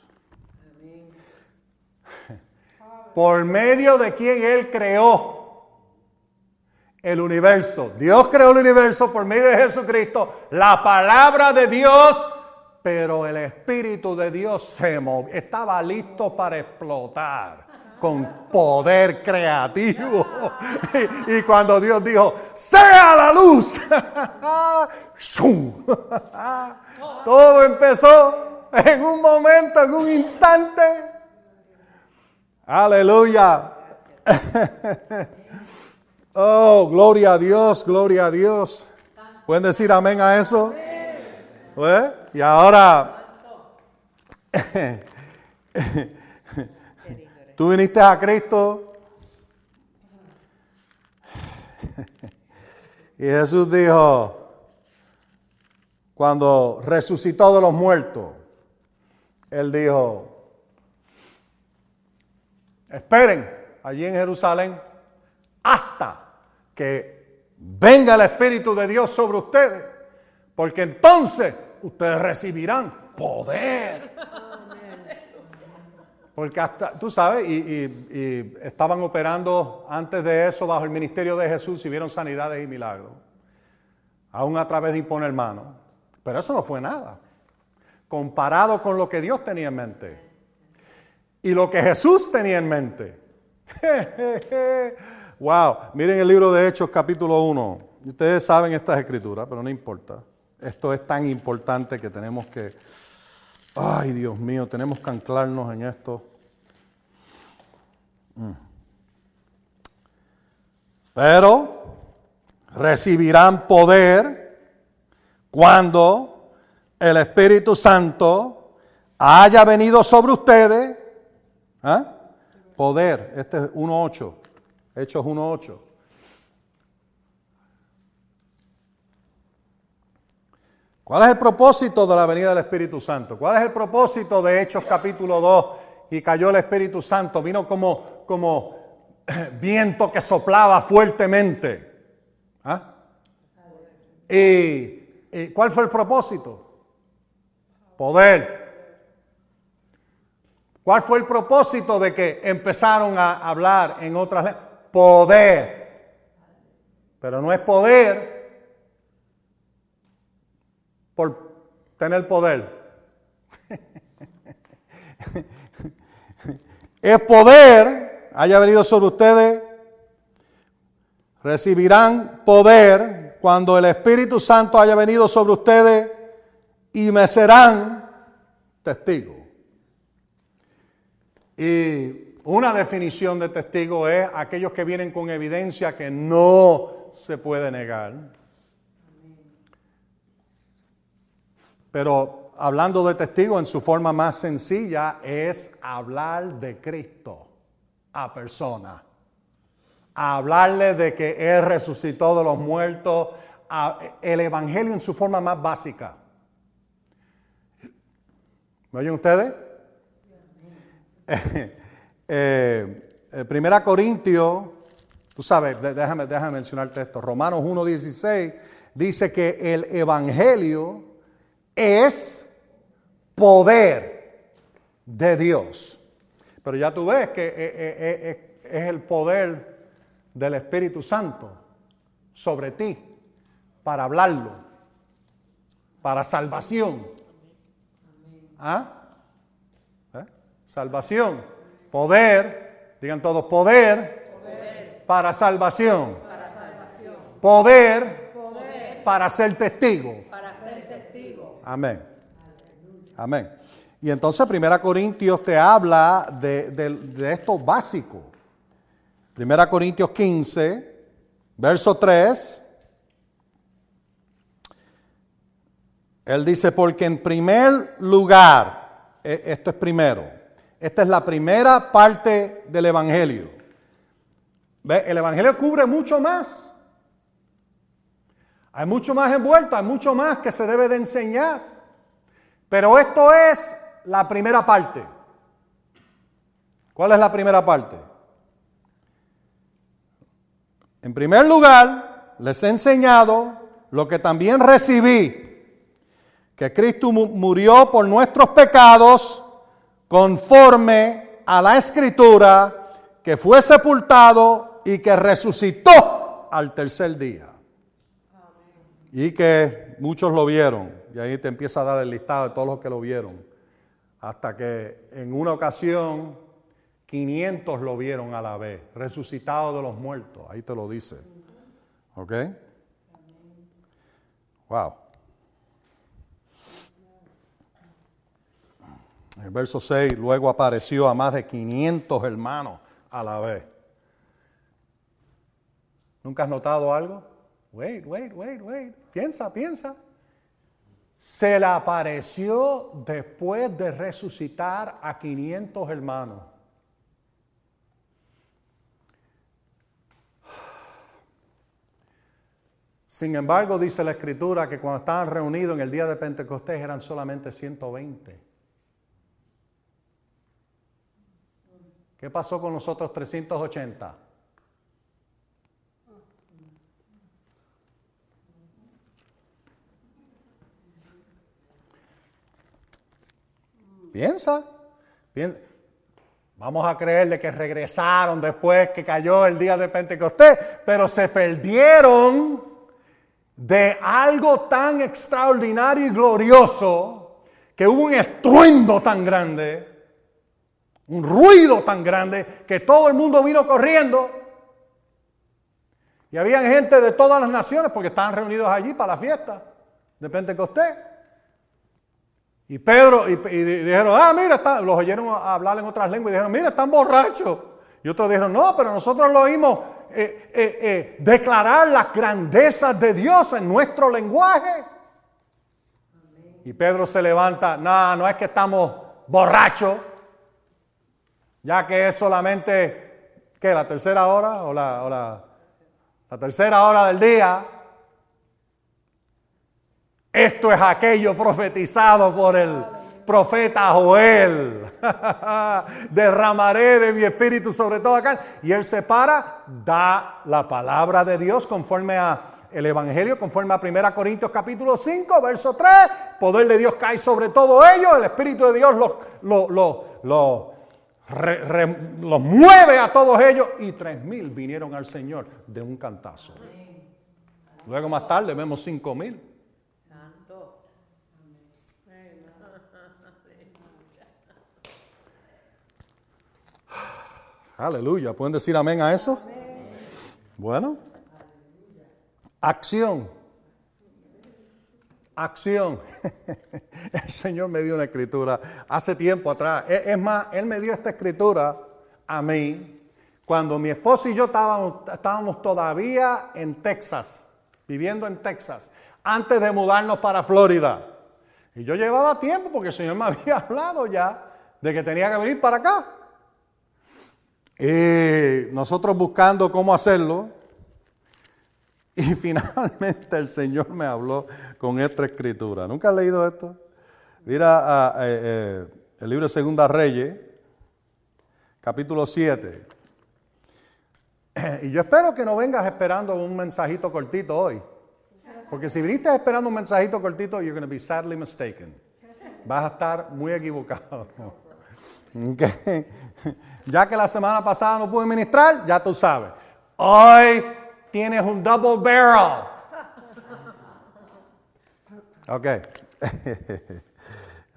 Por medio de quien Él creó el universo. Dios creó el universo por medio de Jesucristo. La palabra de Dios pero el Espíritu de Dios se movió, estaba listo para explotar con poder creativo. Y, cuando Dios dijo, sea la luz, todo empezó en un momento, en un instante. Aleluya. Oh, gloria a Dios, gloria a Dios. ¿Pueden decir amén a eso? ¿Eh? Y ahora, tú viniste a Cristo y Jesús dijo, cuando resucitó de los muertos, Él dijo, esperen allí en Jerusalén hasta que venga el Espíritu de Dios sobre ustedes, porque entonces ustedes recibirán poder. Porque hasta, tú sabes, y, estaban operando antes de eso bajo el ministerio de Jesús y vieron sanidades y milagros, aún a través de imponer manos. Pero eso no fue nada, comparado con lo que Dios tenía en mente y lo que Jesús tenía en mente. wow, miren el libro de Hechos capítulo 1. Ustedes saben estas escrituras, pero no importa. Esto es tan importante que tenemos que, ay Dios mío, tenemos que anclarnos en esto. Mm. Pero recibirán poder cuando el Espíritu Santo haya venido sobre ustedes. ¿Ah? Poder, este es 1.8, Hechos 1.8. ¿Cuál es el propósito de la venida del Espíritu Santo? ¿Cuál es el propósito de Hechos capítulo 2? Y cayó el Espíritu Santo, vino como, como viento que soplaba fuertemente. ¿Ah? ¿Y, cuál fue el propósito? Poder. ¿Cuál fue el propósito de que empezaron a hablar en otras lenguas? Poder. Pero no es poder por tener poder. es poder, haya venido sobre ustedes, recibirán poder cuando el Espíritu Santo haya venido sobre ustedes y me serán testigos. Y una definición de testigo es aquellos que vienen con evidencia que no se puede negar. Pero hablando de testigo en su forma más sencilla es hablar de Cristo a persona. hablarle de que Él resucitó de los muertos. el Evangelio en su forma más básica. ¿Me oyen ustedes? Eh, eh, primera Corintio, tú sabes, déjame, déjame mencionarte esto. Romanos 1.16 dice que el Evangelio es poder de Dios. Pero ya tú ves que eh, es el poder del Espíritu Santo sobre ti para hablarlo, para salvación. ¿Ah? Salvación, poder, digan todos, poder, para, salvación. Poder, para ser testigo. Amén. Amén. Y entonces Primera Corintios te habla de, esto básico. Primera Corintios 15, verso 3. Él dice, porque en primer lugar, e, esto es primero, esta es la primera parte del Evangelio. ¿Ve? El Evangelio cubre mucho más. Hay mucho más envuelto, hay mucho más que se debe de enseñar. Pero esto es la primera parte. ¿Cuál es la primera parte? En primer lugar, les he enseñado lo que también recibí, que Cristo murió por nuestros pecados conforme a la escritura, que fue sepultado y que resucitó al tercer día. Y que muchos lo vieron. Y ahí te empieza a dar el listado de todos los que lo vieron. Hasta que en una ocasión 500 lo vieron a la vez, resucitado de los muertos. Ahí te lo dice. ¿Ok? Wow. El verso 6, luego apareció a más de 500 hermanos a la vez. ¿Nunca has notado algo? Wait, wait, wait, wait. Piensa, piensa. Se le apareció después de resucitar a 500 hermanos. Sin embargo, dice la escritura que cuando estaban reunidos en el día de Pentecostés eran solamente 120. ¿Qué pasó con los otros 380? Piensa, piensa. Vamos a creerle que regresaron después que cayó el día de Pentecostés, pero se perdieron de algo tan extraordinario y glorioso que hubo un estruendo tan grande, un ruido tan grande que todo el mundo vino corriendo. Y había gente de todas las naciones porque estaban reunidos allí para la fiesta de Pentecostés. Y Pedro, y, dijeron, ah, mira, los oyeron hablar en otras lenguas y dijeron, mira, están borrachos. Y otros dijeron, no, pero nosotros lo oímos eh, eh, eh, declarar las grandezas de Dios en nuestro lenguaje. Y Pedro se levanta, no, no es que estamos borrachos, ya que es solamente, ¿qué? ¿La tercera hora o la, la tercera hora del día? Esto es aquello profetizado por el profeta Joel. Derramaré de mi espíritu sobre todo acá. Y él se para, da la palabra de Dios conforme a el Evangelio, conforme a 1 Corintios capítulo 5, verso 3. Poder de Dios cae sobre todo ellos. El Espíritu de Dios los, lo, los mueve a todos ellos. Y tres mil vinieron al Señor de un cantazo. Luego más tarde vemos cinco mil. Aleluya. ¿Pueden decir amén a eso? Bueno. Acción. Acción. El Señor me dio una escritura hace tiempo atrás. Es más, Él me dio esta escritura a mí cuando mi esposo y yo estábamos, estábamos todavía en Texas, viviendo en Texas, antes de mudarnos para Florida. Y yo llevaba tiempo porque el Señor me había hablado ya de que tenía que venir para acá. Y nosotros buscando cómo hacerlo. Y finalmente el Señor me habló con esta escritura. ¿Nunca has leído esto? Mira eh, eh, el libro de Segunda Reyes, capítulo 7. Y yo espero que no vengas esperando un mensajito cortito hoy. Porque si viniste esperando un mensajito cortito, you're going to be sadly mistaken. Vas a estar muy equivocado. Ya que la semana pasada no pude ministrar, ya tú sabes. Hoy tienes un double barrel. Ok.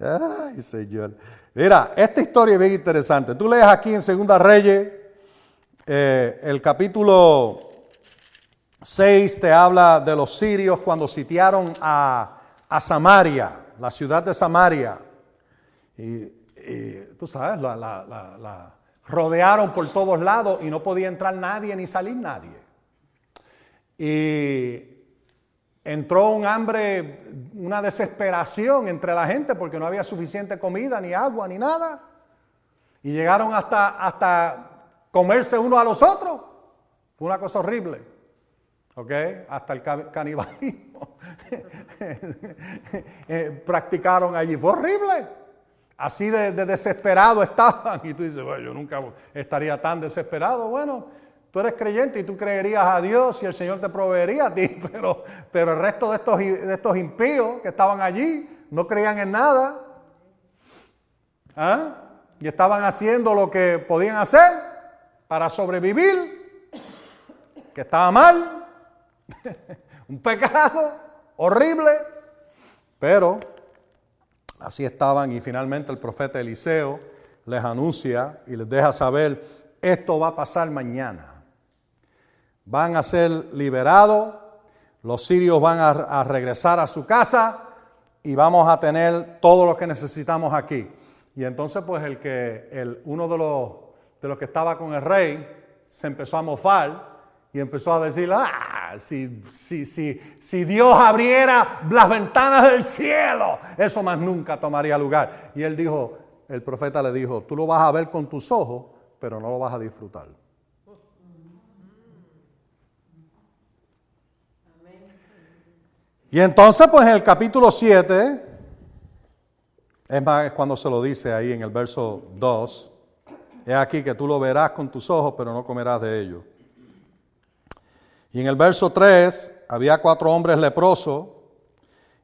Ay, Señor. Mira, esta historia es bien interesante. Tú lees aquí en Segunda Reyes, eh, el capítulo 6 te habla de los sirios cuando sitiaron a, a Samaria, la ciudad de Samaria. Y tú sabes, la, rodearon por todos lados y no podía entrar nadie ni salir nadie. Y entró un hambre, una desesperación entre la gente porque no había suficiente comida, ni agua, ni nada. Y llegaron hasta, hasta comerse uno a los otros. Fue una cosa horrible. ¿Ok? Hasta el canibalismo eh, practicaron allí. Fue horrible. Así de, desesperado estaban. Y tú dices, bueno, yo nunca estaría tan desesperado. Bueno, Tú eres creyente y tú creerías a Dios y el Señor te proveería a ti, pero, pero el resto de estos, de estos impíos que estaban allí no creían en nada. ¿Ah? Y estaban haciendo lo que podían hacer para sobrevivir, que estaba mal, un pecado horrible, pero así estaban y finalmente el profeta Eliseo les anuncia y les deja saber, esto va a pasar mañana van a ser liberados, los sirios van a, regresar a su casa y vamos a tener todo lo que necesitamos aquí. Y entonces pues el que, el, uno de los, de los que estaba con el rey se empezó a mofar y empezó a decir, ah, si, si, si, si Dios abriera las ventanas del cielo, eso más nunca tomaría lugar. Y él dijo, el profeta le dijo, tú lo vas a ver con tus ojos, pero no lo vas a disfrutar. Y entonces, pues en el capítulo 7, es más, es cuando se lo dice ahí en el verso 2, es aquí que tú lo verás con tus ojos, pero no comerás de ello. Y en el verso 3, había cuatro hombres leprosos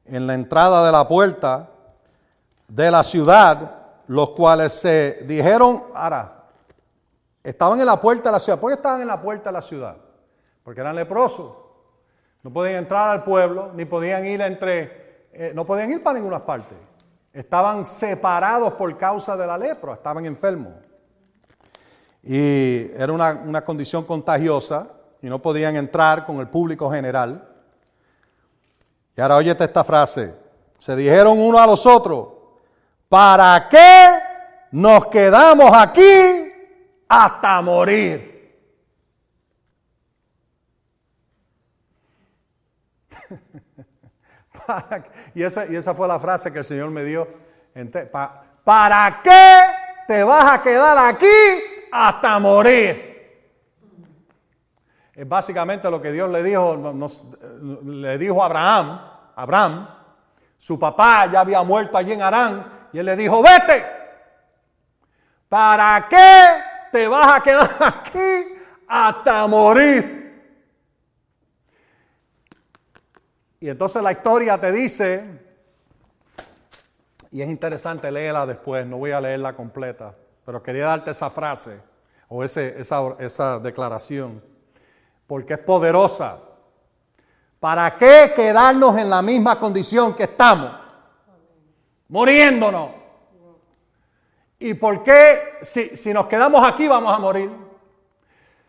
en la entrada de la puerta de la ciudad, los cuales se dijeron, ahora, estaban en la puerta de la ciudad. ¿Por qué estaban en la puerta de la ciudad? Porque eran leprosos. No podían entrar al pueblo, ni podían ir entre, eh, no podían ir para ninguna parte. Estaban separados por causa de la lepra, estaban enfermos. Y era una, una condición contagiosa y no podían entrar con el público general. Y ahora óyete esta frase. Se dijeron uno a los otros, ¿para qué nos quedamos aquí hasta morir? y, esa, y esa fue la frase que el Señor me dio. ¿Para qué te vas a quedar aquí hasta morir? Es básicamente lo que Dios le dijo, le dijo a Abraham, Abraham, su papá ya había muerto allí en Arán, y él le dijo, vete, ¿para qué te vas a quedar aquí hasta morir? Y entonces la historia te dice, y es interesante leerla después, no voy a leerla completa, pero quería darte esa frase o ese, esa, esa declaración, porque es poderosa. ¿Para qué quedarnos en la misma condición que estamos? Muriéndonos. ¿Y por qué si, si nos quedamos aquí vamos a morir?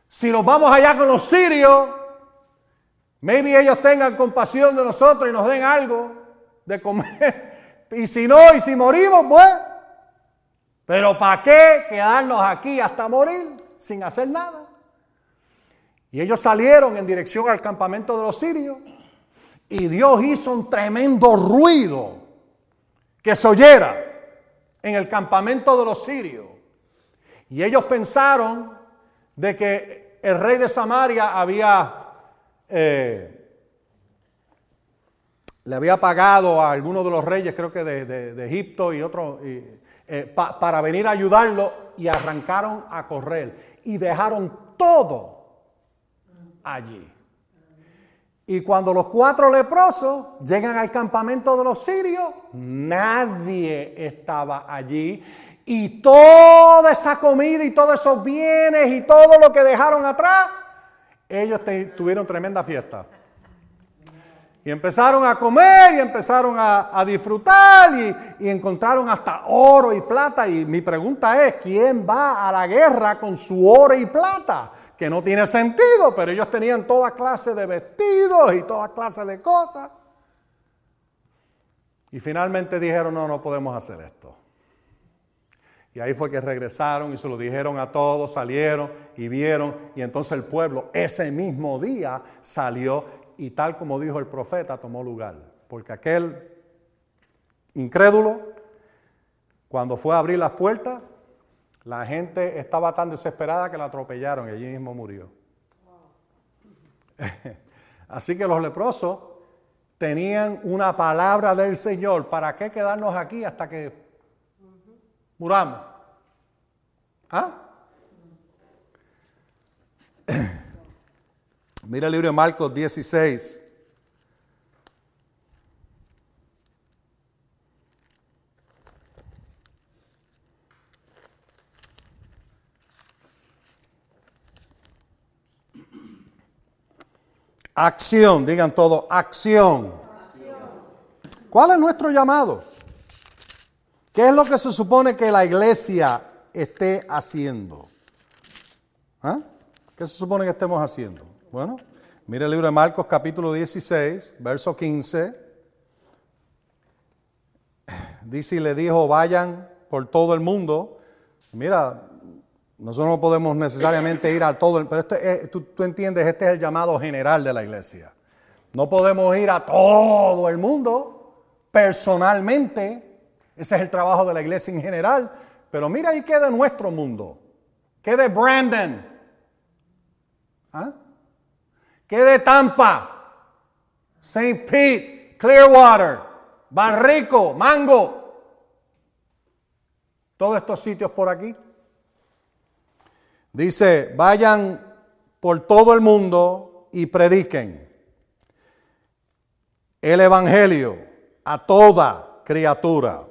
Si nos vamos allá con los sirios, Maybe ellos tengan compasión de nosotros y nos den algo de comer. Y si no, y si morimos, pues. Pero ¿para qué quedarnos aquí hasta morir sin hacer nada? Y ellos salieron en dirección al campamento de los sirios. Y Dios hizo un tremendo ruido que se oyera en el campamento de los sirios. Y ellos pensaron de que el rey de Samaria había eh, le había pagado a alguno de los reyes, creo que de, Egipto y otros, eh, para venir a ayudarlo y arrancaron a correr y dejaron todo allí. Y cuando los cuatro leprosos llegan al campamento de los sirios, nadie estaba allí. Y toda esa comida y todos esos bienes y todo lo que dejaron atrás ellos tuvieron tremenda fiesta. Y empezaron a comer y empezaron a, disfrutar y, encontraron hasta oro y plata. Y mi pregunta es, ¿quién va a la guerra con su oro y plata? Que no tiene sentido, pero ellos tenían toda clase de vestidos y toda clase de cosas. Y finalmente dijeron, no, no podemos hacer esto. Y ahí fue que regresaron y se lo dijeron a todos, salieron y vieron. Y entonces el pueblo ese mismo día salió y tal como dijo el profeta tomó lugar. Porque aquel incrédulo, cuando fue a abrir las puertas, la gente estaba tan desesperada que la atropellaron y allí mismo murió. Así que los leprosos tenían una palabra del Señor. ¿Para qué quedarnos aquí hasta que muramos. ¿Ah? Mira el libro de Marcos 16. Acción, digan todo, acción. ¿Cuál es nuestro llamado? ¿Qué es lo que se supone que la iglesia esté haciendo? ¿Ah? ¿Qué se supone que estemos haciendo? Bueno, mire el libro de Marcos capítulo 16, verso 15. Dice y le dijo, vayan por todo el mundo. Mira, nosotros no podemos necesariamente ir a todo, pero este tú, tú, entiendes, este es el llamado general de la iglesia. No podemos ir a todo el mundo personalmente, ese es el trabajo de la iglesia en general, pero mira ahí queda nuestro mundo, qué de Brandon, ¿Ah? qué de Tampa, St. Pete, Clearwater, Barrico, Mango, todos estos sitios por aquí. Dice, vayan por todo el mundo y prediquen el Evangelio a toda criatura.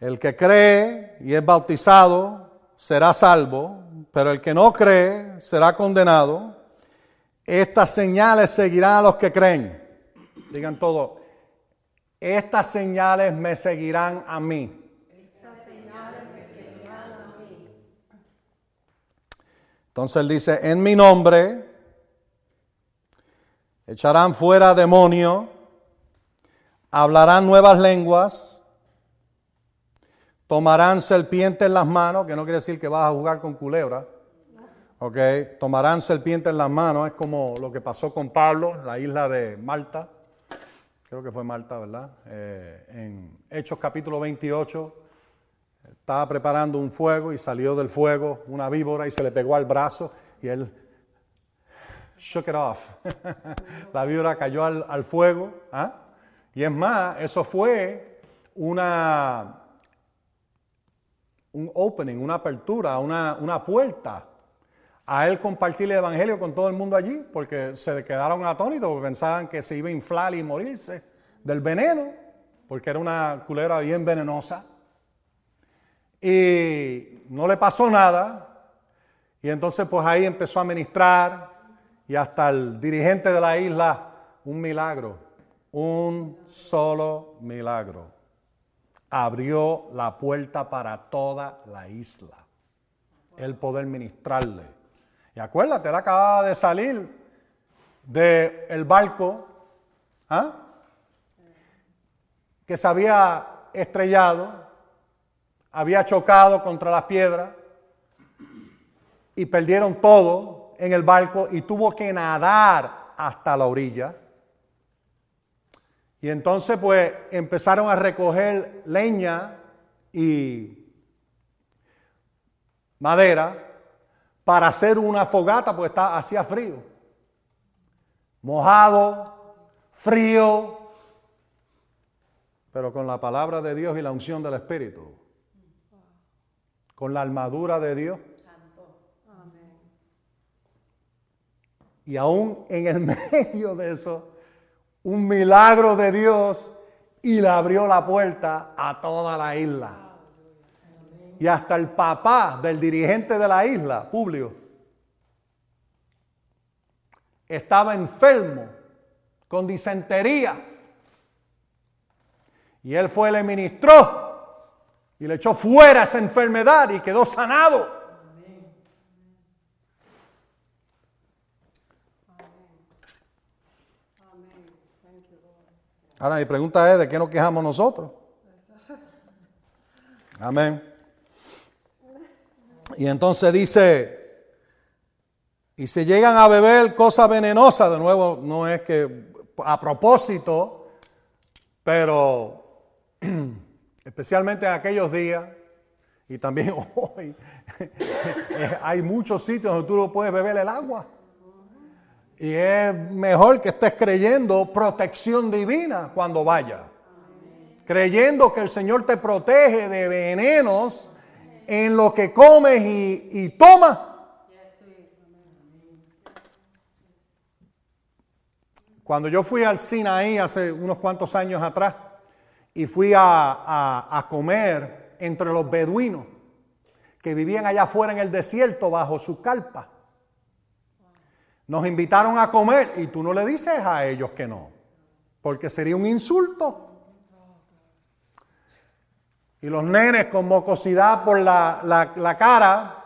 El que cree y es bautizado será salvo, pero el que no cree será condenado. Estas señales seguirán a los que creen. Digan todo, estas señales me seguirán a mí. Entonces él dice, en mi nombre echarán fuera demonios, hablarán nuevas lenguas, tomarán serpientes en las manos, que no quiere decir que vas a jugar con culebra. Ok, tomarán serpientes en las manos, es como lo que pasó con Pablo, la isla de Malta, creo que fue Malta, ¿verdad? Eh, en Hechos capítulo 28, estaba preparando un fuego y salió del fuego una víbora y se le pegó al brazo y él shook it off. la víbora cayó al, fuego. ¿ah? Y es más, eso fue una, un opening, una apertura, una, una puerta a él compartir el evangelio con todo el mundo allí, porque se quedaron atónitos, porque pensaban que se iba a inflar y morirse del veneno, porque era una culera bien venenosa y no le pasó nada. Y entonces pues ahí empezó a ministrar y hasta el dirigente de la isla, un milagro, un solo milagro. Abrió la puerta para toda la isla, el poder ministrarle. Y acuérdate, él acababa de salir del barco ¿ah? que se había estrellado había chocado contra las piedras y perdieron todo en el barco y tuvo que nadar hasta la orilla. Y entonces pues empezaron a recoger leña y madera para hacer una fogata porque hacía frío. Mojado, frío, pero con la palabra de Dios y la unción del Espíritu con la armadura de Dios. Y aún en el medio de eso, un milagro de Dios y le abrió la puerta a toda la isla. Y hasta el papá del dirigente de la isla, Publio, estaba enfermo con disentería. Y él fue, le ministró y le echó fuera esa enfermedad y quedó sanado. Ahora mi pregunta es, ¿de qué nos quejamos nosotros? Amén. Y entonces dice, y si llegan a beber cosas venenosas, de nuevo, no es que a propósito, pero especialmente en aquellos días y también hoy, hay muchos sitios donde tú no puedes beber el agua. Y es mejor que estés creyendo protección divina cuando vaya. Creyendo que el Señor te protege de venenos en lo que comes y, y tomas. Cuando yo fui al Sinaí hace unos cuantos años atrás y fui a, comer entre los beduinos que vivían allá afuera en el desierto bajo su carpa. Nos invitaron a comer y tú no le dices a ellos que no, porque sería un insulto. Y los nenes con mocosidad por la, la cara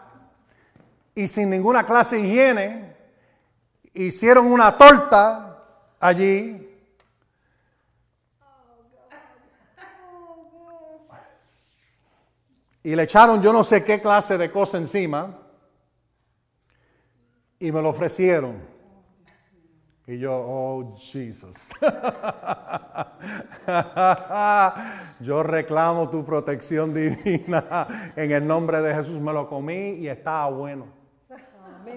y sin ninguna clase de higiene, hicieron una torta allí. Y le echaron yo no sé qué clase de cosa encima. Y me lo ofrecieron. Y yo, oh Jesus. yo reclamo tu protección divina. En el nombre de Jesús me lo comí y estaba bueno.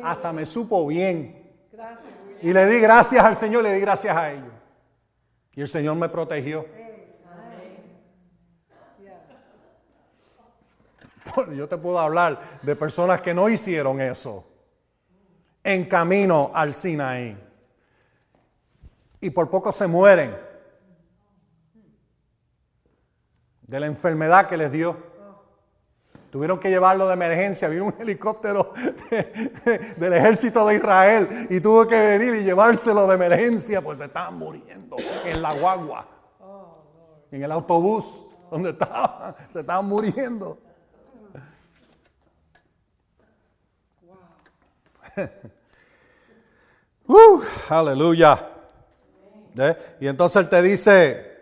Hasta me supo bien. Gracias. Y le di gracias al Señor, le di gracias a ellos. Y el Señor me protegió. Yo te puedo hablar de personas que no hicieron eso en camino al Sinaí. Y por poco se mueren de la enfermedad que les dio. Tuvieron que llevarlo de emergencia. Vino un helicóptero del ejército de Israel y tuvo que venir y llevárselo de emergencia, pues se estaban muriendo en la guagua, en el autobús donde estaban, se estaban muriendo. Uh, aleluya. ¿Eh? Y entonces él te dice,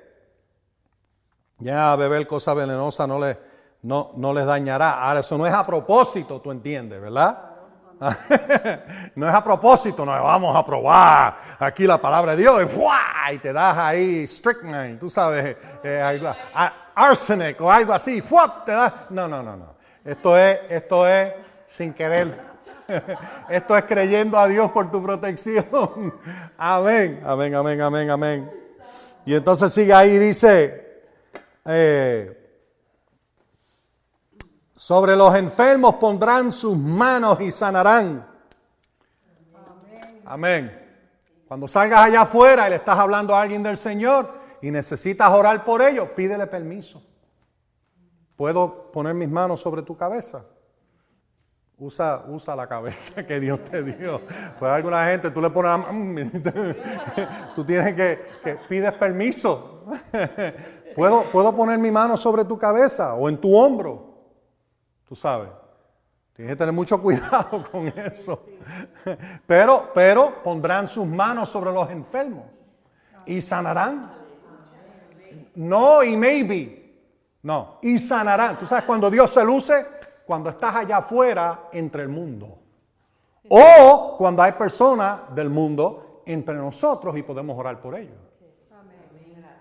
ya beber cosa venenosa no le, no, no les dañará. Ahora, eso no es a propósito, tú entiendes, ¿verdad? no es a propósito, no vamos a probar aquí la palabra de Dios y, te das ahí strychnine, tú sabes, eh, arsenic o algo así, te das. No, no, no, no. Esto es, esto es sin querer. Esto es creyendo a Dios por tu protección. Amén, amén, amén, amén, amén. Y entonces sigue ahí, dice, eh, sobre los enfermos pondrán sus manos y sanarán. Amén. Cuando salgas allá afuera y le estás hablando a alguien del Señor y necesitas orar por ellos, pídele permiso. ¿Puedo poner mis manos sobre tu cabeza? Usa, usa la cabeza que Dios te dio. Pues alguna gente, tú le pones la tú tienes que, que pides permiso. ¿Puedo, ¿Puedo poner mi mano sobre tu cabeza o en tu hombro? Tú sabes. Tienes que tener mucho cuidado con eso. Pero, pero pondrán sus manos sobre los enfermos y sanarán. No y maybe. No, y sanarán. Tú sabes cuando Dios se luce, cuando estás allá afuera entre el mundo. O cuando hay personas del mundo entre nosotros y podemos orar por ellos.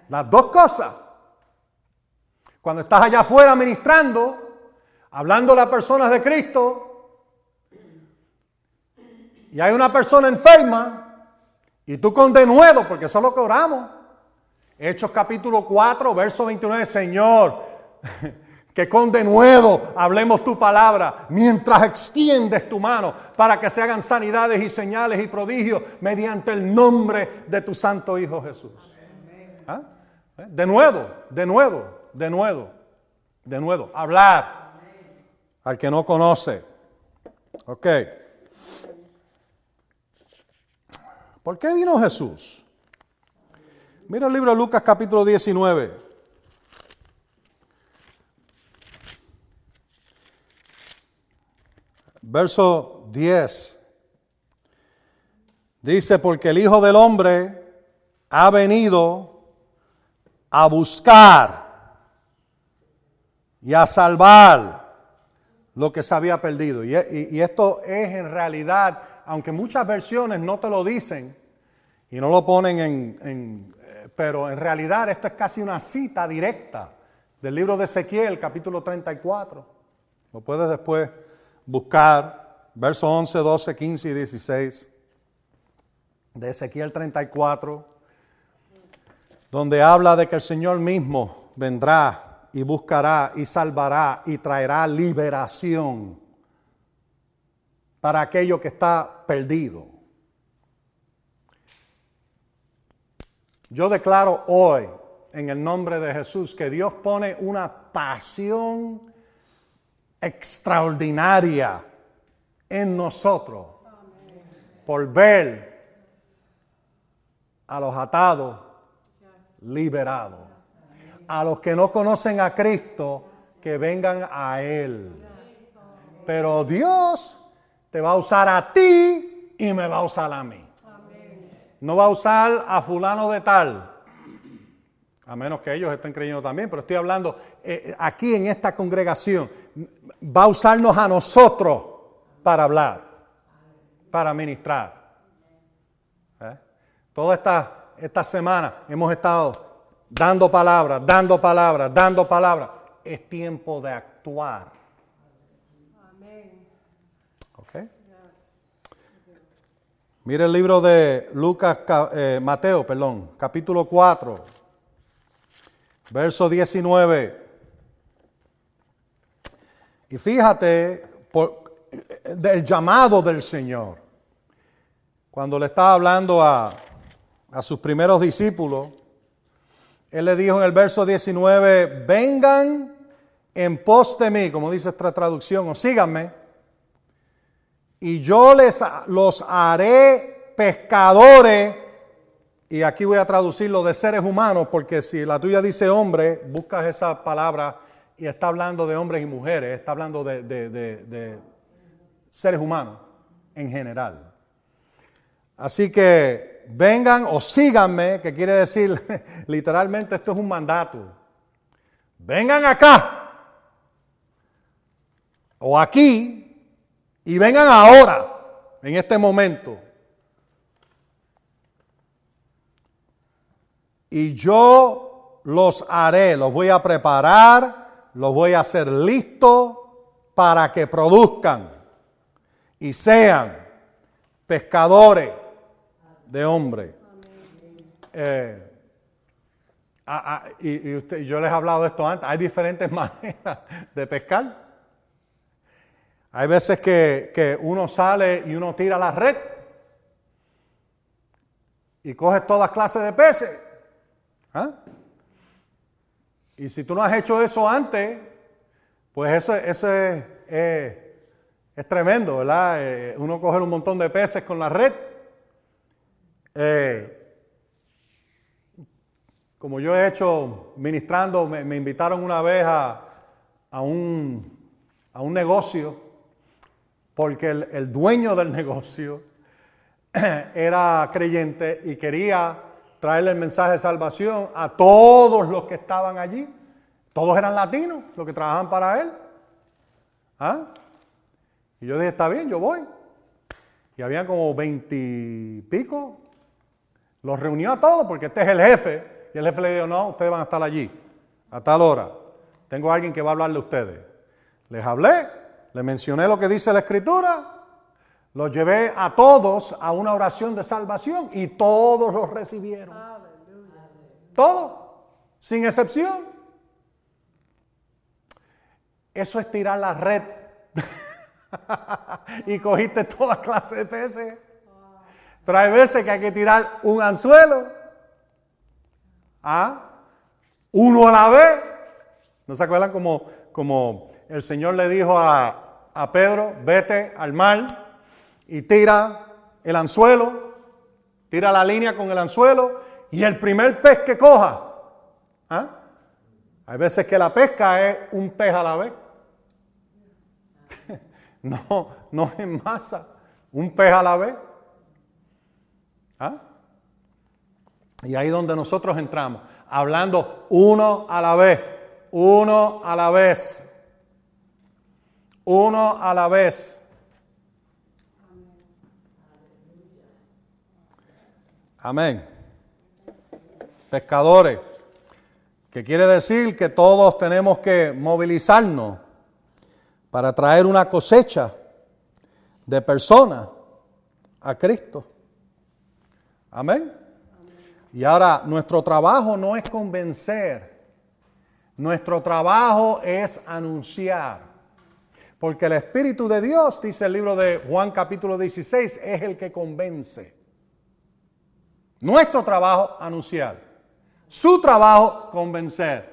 Las dos cosas. Cuando estás allá afuera ministrando, hablando a personas de Cristo, y hay una persona enferma, y tú con denuedo, porque eso es lo que oramos. Hechos capítulo 4, verso 29, Señor, que con denuedo hablemos tu palabra, mientras extiendes tu mano para que se hagan sanidades y señales y prodigios mediante el nombre de tu santo Hijo Jesús. ¿Ah? De nuevo, de nuevo, de nuevo, de nuevo, hablar al que no conoce. Ok. ¿Por qué vino Jesús? Mira el libro de Lucas capítulo 19. Verso 10. Dice, porque el Hijo del Hombre ha venido a buscar y a salvar lo que se había perdido. Y, esto es en realidad, aunque muchas versiones no te lo dicen y no lo ponen en, eh, pero en realidad esto es casi una cita directa del libro de Ezequiel, capítulo 34. Lo puedes después buscar, versos 11, 12, 15 y 16 de Ezequiel 34, donde habla de que el Señor mismo vendrá y buscará y salvará y traerá liberación para aquello que está perdido. Yo declaro hoy, en el nombre de Jesús, que Dios pone una pasión extraordinaria en nosotros por ver a los atados liberados, a los que no conocen a Cristo, que vengan a Él. Pero Dios te va a usar a ti y me va a usar a mí. No va a usar a fulano de tal. A menos que ellos estén creyendo también, pero estoy hablando eh, aquí en esta congregación. Va a usarnos a nosotros para hablar, para ministrar. ¿Eh? Toda esta, esta semana hemos estado dando palabras, dando palabras, dando palabras. Es tiempo de actuar. Mire el libro de Lucas, eh, Mateo, perdón, capítulo 4, verso 19. Y fíjate por, del llamado del Señor. Cuando le estaba hablando a, a sus primeros discípulos, Él le dijo en el verso 19, vengan en pos de mí, como dice esta traducción, o síganme y yo les los haré pescadores. Y aquí voy a traducirlo de seres humanos, porque si la tuya dice hombre, buscas esa palabra y está hablando de hombres y mujeres, está hablando de, seres humanos en general. Así que vengan o síganme, que quiere decir literalmente esto es un mandato. Vengan acá o aquí y vengan ahora, en este momento. Y yo los haré, los voy a preparar, los voy a hacer listos para que produzcan y sean pescadores de hombres. Eh, y, usted, yo les he hablado de esto antes, hay diferentes maneras de pescar. Hay veces que, uno sale y uno tira la red y coge todas clases de peces. ¿Ah? Y si tú no has hecho eso antes, pues eso, eso es, es, tremendo, ¿verdad? Eh, uno coge un montón de peces con la red. Eh, como yo he hecho ministrando, me, invitaron una vez a, a, un, a un negocio porque el, dueño del negocio era creyente y quería traerle el mensaje de salvación a todos los que estaban allí. Todos eran latinos, los que trabajaban para él. ¿Ah? Y yo dije, está bien, yo voy. Y había como veintipico. Los reunió a todos porque este es el jefe. Y el jefe le dijo, no, ustedes van a estar allí a tal hora. Tengo a alguien que va a hablarle a ustedes. Les hablé le mencioné lo que dice la escritura, lo llevé a todos a una oración de salvación y todos lo recibieron. Todos, sin excepción. Eso es tirar la red y cogiste toda clase de peces. Pero hay veces que hay que tirar un anzuelo. ¿Ah? Uno a la vez. ¿No se acuerdan como, como el Señor le dijo a, a Pedro, vete al mar y tira el anzuelo, tira la línea con el anzuelo y el primer pez que coja. ¿ah? Hay veces que la pesca es un pez a la vez. no, no es masa, un pez a la vez. ¿Ah? Y ahí donde nosotros entramos, hablando uno a la vez, uno a la vez uno a la vez. Amén. Pescadores, que quiere decir que todos tenemos que movilizarnos para traer una cosecha de personas a Cristo. Amén. Y ahora nuestro trabajo no es convencer, nuestro trabajo es anunciar. Porque el Espíritu de Dios, dice el libro de Juan capítulo 16, es el que convence. Nuestro trabajo, anunciar. Su trabajo, convencer.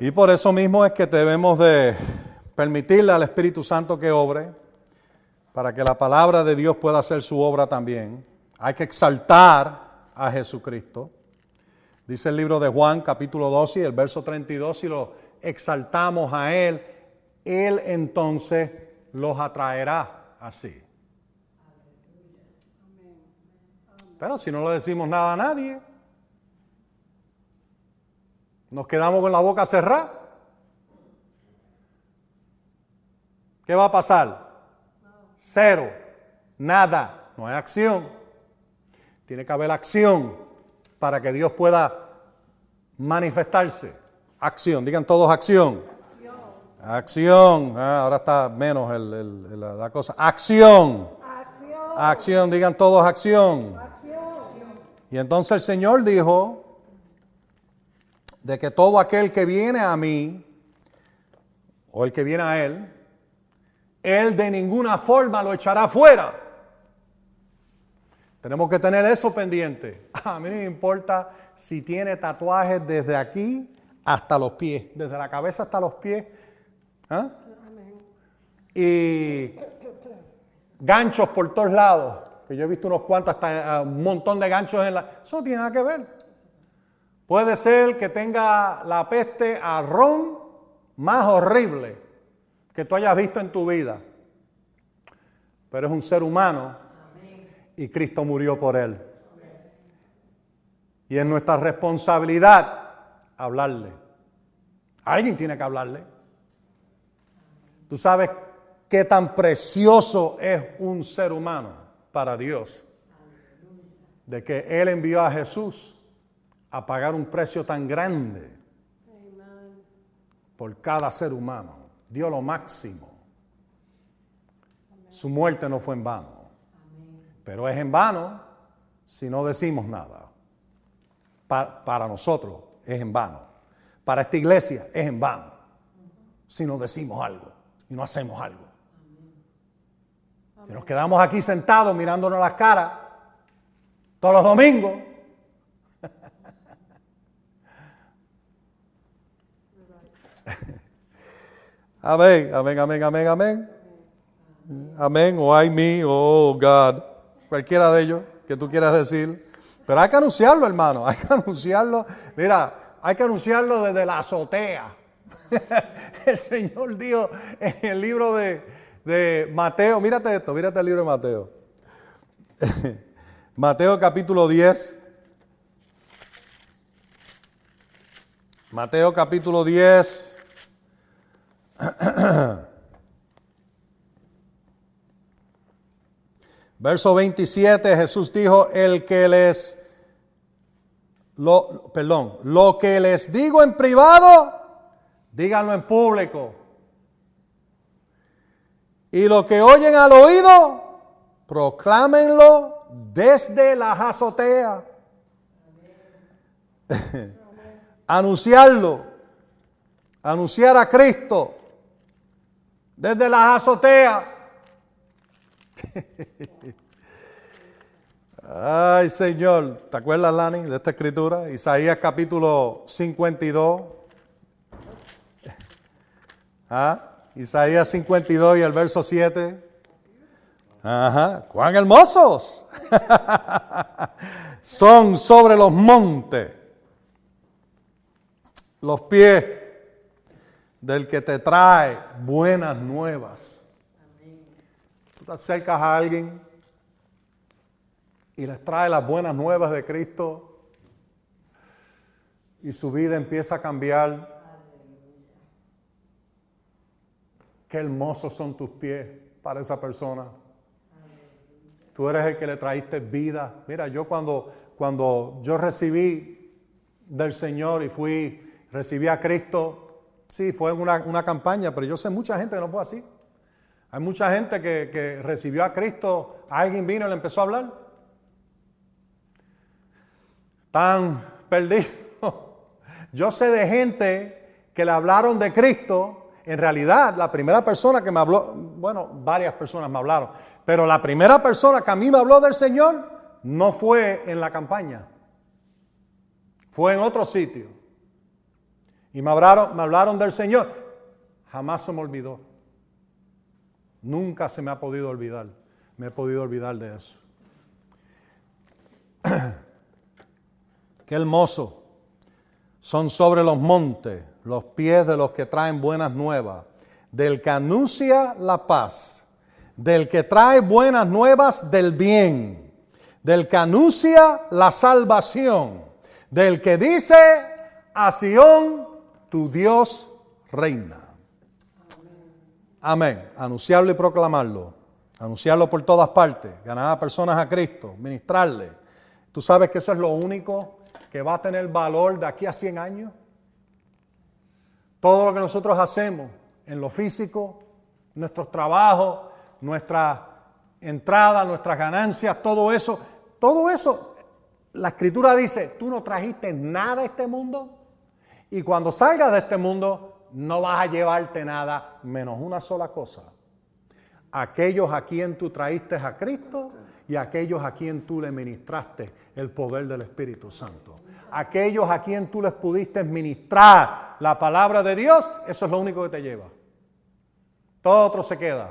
y por eso mismo es que debemos de permitirle al Espíritu Santo que obre para que la palabra de Dios pueda hacer su obra también. Hay que exaltar a Jesucristo. Dice el libro de Juan, capítulo 12, el verso 32, si lo exaltamos a Él, Él entonces los atraerá así. Pero si no le decimos nada a nadie, nos quedamos con la boca cerrada. ¿Qué va a pasar? Cero, nada, no hay acción. Tiene que haber acción para que Dios pueda manifestarse. Acción, digan todos acción. Acción, ah, ahora está menos la cosa. Acción. acción. digan todos acción. Y entonces el Señor dijo de que todo aquel que viene a mí, o el que viene a Él, Él de ninguna forma lo echará fuera. Tenemos que tener eso pendiente. A mí no me importa si tiene tatuajes desde aquí hasta los pies, desde la cabeza hasta los pies. ¿Ah? Y ganchos por todos lados, que yo he visto unos cuantos, hasta ah, un montón de ganchos en la... Eso no tiene nada que ver. Puede ser que tenga la peste a ron más horrible que tú hayas visto en tu vida, pero es un ser humano y Cristo murió por él. Y es nuestra responsabilidad hablarle. Alguien tiene que hablarle. Tú sabes qué tan precioso es un ser humano para Dios. De que Él envió a Jesús a pagar un precio tan grande por cada ser humano. Dio lo máximo. Su muerte no fue en vano. Pero es en vano si no decimos nada. para nosotros es en vano. Para esta iglesia es en vano si no decimos algo y no hacemos algo. Si nos quedamos aquí sentados mirándonos las caras todos los domingos. amén, amén, amén, amén, amén. Amén, o I me, oh God cualquiera de ellos que tú quieras decir. Pero hay que anunciarlo, hermano, hay que anunciarlo. Mira, hay que anunciarlo desde la azotea. el Señor dijo en el libro de, de Mateo, mírate esto, mírate el libro de Mateo. Mateo capítulo 10. Mateo capítulo 10. Verso 27, Jesús dijo, el que les, lo, perdón, lo que les digo en privado, díganlo en público. Y lo que oyen al oído, proclámenlo desde la azotea. Anunciarlo, anunciar a Cristo desde la azotea. Ay, Señor, ¿te acuerdas, Lani, de esta escritura? Isaías capítulo 52. ¿Ah? Isaías 52 y el verso 7. Ajá, cuán hermosos son sobre los montes los pies del que te trae buenas nuevas te acercas a alguien y les trae las buenas nuevas de Cristo y su vida empieza a cambiar. Hermosos son tus pies para esa persona. Tú eres el que le traíste vida. Mira, yo cuando, cuando yo recibí del Señor y fui, recibí a Cristo, sí, fue una, una campaña, pero yo sé mucha gente que no fue así. Hay mucha gente que, recibió a Cristo, alguien vino y le empezó a hablar. Están perdidos. Yo sé de gente que le hablaron de Cristo. En realidad, la primera persona que me habló, bueno, varias personas me hablaron, Pero la primera persona que a mí me habló del Señor no fue en la campaña, fue en otro sitio. Y me hablaron, me hablaron del Señor. Jamás se me olvidó. Nunca se me ha podido olvidar. Me he podido olvidar de eso. Qué hermoso. Son sobre los montes los pies de los que traen buenas nuevas, del que anuncia la paz, del que trae buenas nuevas del bien, del que anuncia la salvación, del que dice a Sión, tu Dios reina. Amén. Anunciarlo y proclamarlo. Anunciarlo por todas partes. Ganar a personas a Cristo. Ministrarle. Tú sabes que eso es lo único que va a tener valor de aquí a 100 años. Todo lo que nosotros hacemos en lo físico, nuestros trabajos, nuestra entrada, nuestras ganancias, todo eso, todo eso, la escritura dice, tú no trajiste nada a este mundo y cuando salgas de este mundo no vas a llevarte nada menos una sola cosa. Aquellos a quien tú traíste a Cristo y aquellos a quien tú le ministraste el poder del Espíritu Santo. Aquellos a quien tú les pudiste ministrar la palabra de Dios, eso es lo único que te lleva. Todo otro se queda.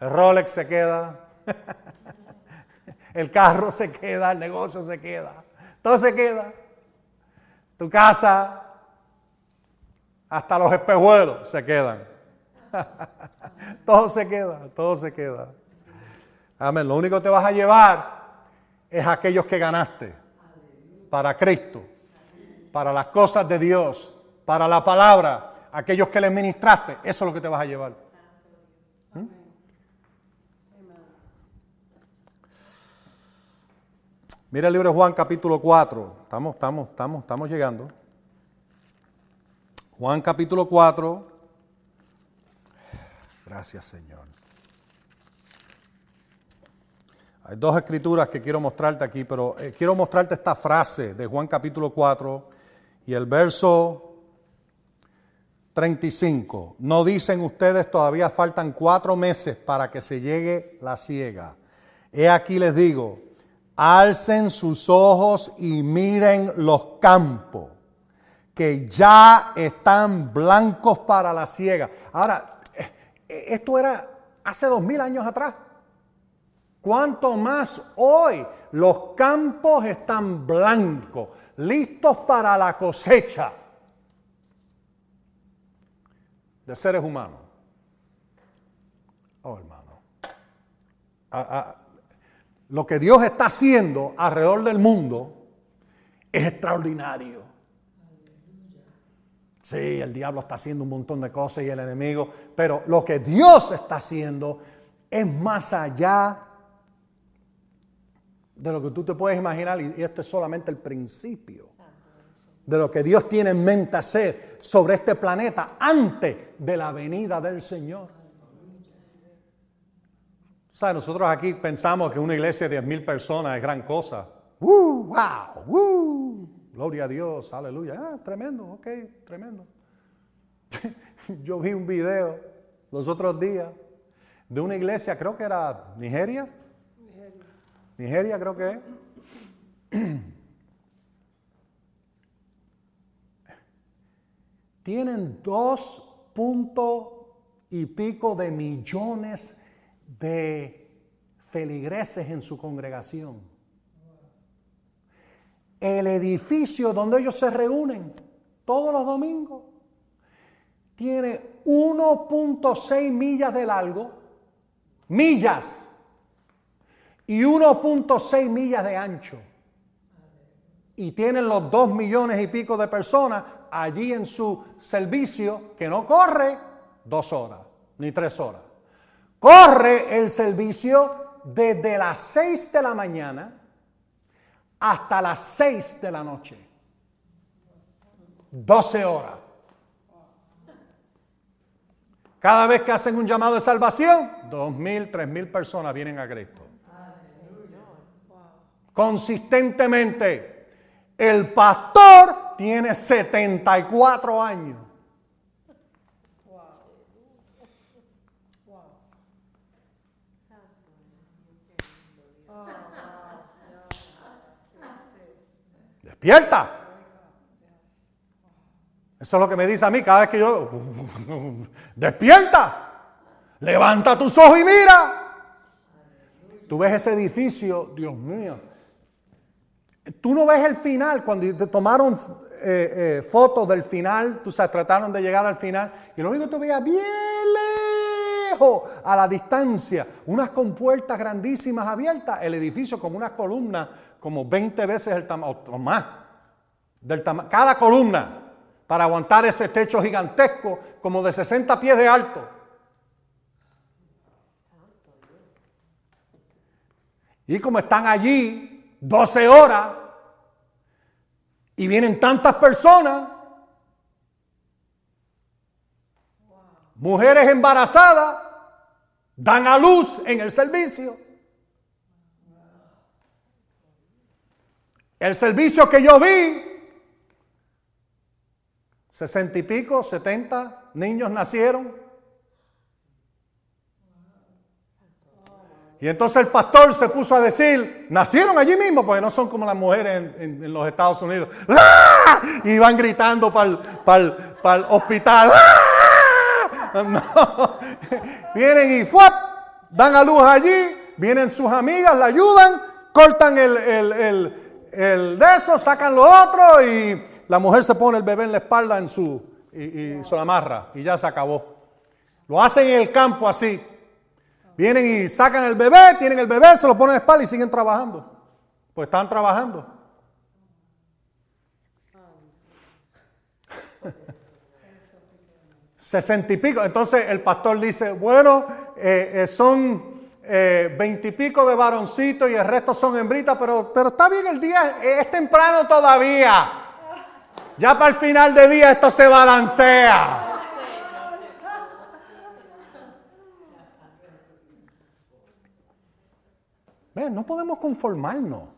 El Rolex se queda. El carro se queda, el negocio se queda. Todo se queda. Tu casa, hasta los espejuelos se quedan. todo se queda, todo se queda. Amén. Lo único que te vas a llevar es aquellos que ganaste para Cristo, para las cosas de Dios, para la palabra, aquellos que le ministraste. Eso es lo que te vas a llevar. ¿Mm? Mira el libro de Juan capítulo 4. Estamos, estamos, estamos, estamos llegando. Juan capítulo 4. Gracias Señor. Dos escrituras que quiero mostrarte aquí, pero eh, quiero mostrarte esta frase de Juan capítulo 4 y el verso 35. No dicen ustedes todavía faltan cuatro meses para que se llegue la ciega. He aquí les digo, alcen sus ojos y miren los campos, que ya están blancos para la ciega. Ahora, eh, eh, esto era hace dos mil años atrás. Cuanto más hoy los campos están blancos, listos para la cosecha de seres humanos. Oh, hermano. lo que Dios está haciendo alrededor del mundo es extraordinario. Sí, el diablo está haciendo un montón de cosas y el enemigo, pero lo que Dios está haciendo es más allá de lo que tú te puedes imaginar y este es solamente el principio de lo que Dios tiene en mente hacer sobre este planeta antes de la venida del Señor. ¿Sabes? Nosotros aquí pensamos que una iglesia de 10.000 personas es gran cosa. ¡Woo! ¡Wow! ¡Woo! Gloria a Dios, aleluya. Ah, tremendo, ok, tremendo. Yo vi un video los otros días de una iglesia, creo que era Nigeria, Nigeria creo que. Tienen dos puntos y pico de millones de feligreses en su congregación. El edificio donde ellos se reúnen todos los domingos tiene 1.6 millas de largo, millas y 1.6 millas de ancho. Y tienen los 2 millones y pico de personas allí en su servicio que no corre dos horas ni tres horas. Corre el servicio desde las 6 de la mañana hasta las 6 de la noche. 12 horas. Cada vez que hacen un llamado de salvación, dos mil, tres mil personas vienen a Cristo consistentemente. El pastor tiene 74 años. Despierta. Eso es lo que me dice a mí cada vez que yo... Despierta. Levanta tus ojos y mira. Tú ves ese edificio, Dios mío. Tú no ves el final, cuando te tomaron eh, eh, fotos del final, tú sabes, trataron de llegar al final, y lo único que tú veías bien lejos, a la distancia, unas compuertas grandísimas abiertas, el edificio como una columna, como 20 veces el tamaño, o más, del cada columna para aguantar ese techo gigantesco como de 60 pies de alto. Y como están allí 12 horas y vienen tantas personas, mujeres embarazadas, dan a luz en el servicio. El servicio que yo vi Sesenta y pico, setenta niños nacieron. Y entonces el pastor se puso a decir, nacieron allí mismo, porque no son como las mujeres en, los Estados Unidos. ¡Ah! Y van gritando para el hospital. ¡Ah! Vienen y ¡fuap! dan a luz allí, vienen sus amigas, la ayudan, cortan el, el, el de eso, sacan lo otro y la mujer se pone el bebé en la espalda en su, y, se lo amarra y ya se acabó. Lo hacen en el campo así. Vienen y sacan el bebé, tienen el bebé, se lo ponen en la espalda y siguen trabajando. Pues están trabajando. Sesenta y pico. Entonces el pastor dice, bueno, eh, eh, son eh, veintipico de varoncitos y el resto son hembritas, pero, pero está bien el día, es temprano todavía. Ya para el final de día esto se balancea. No podemos conformarnos.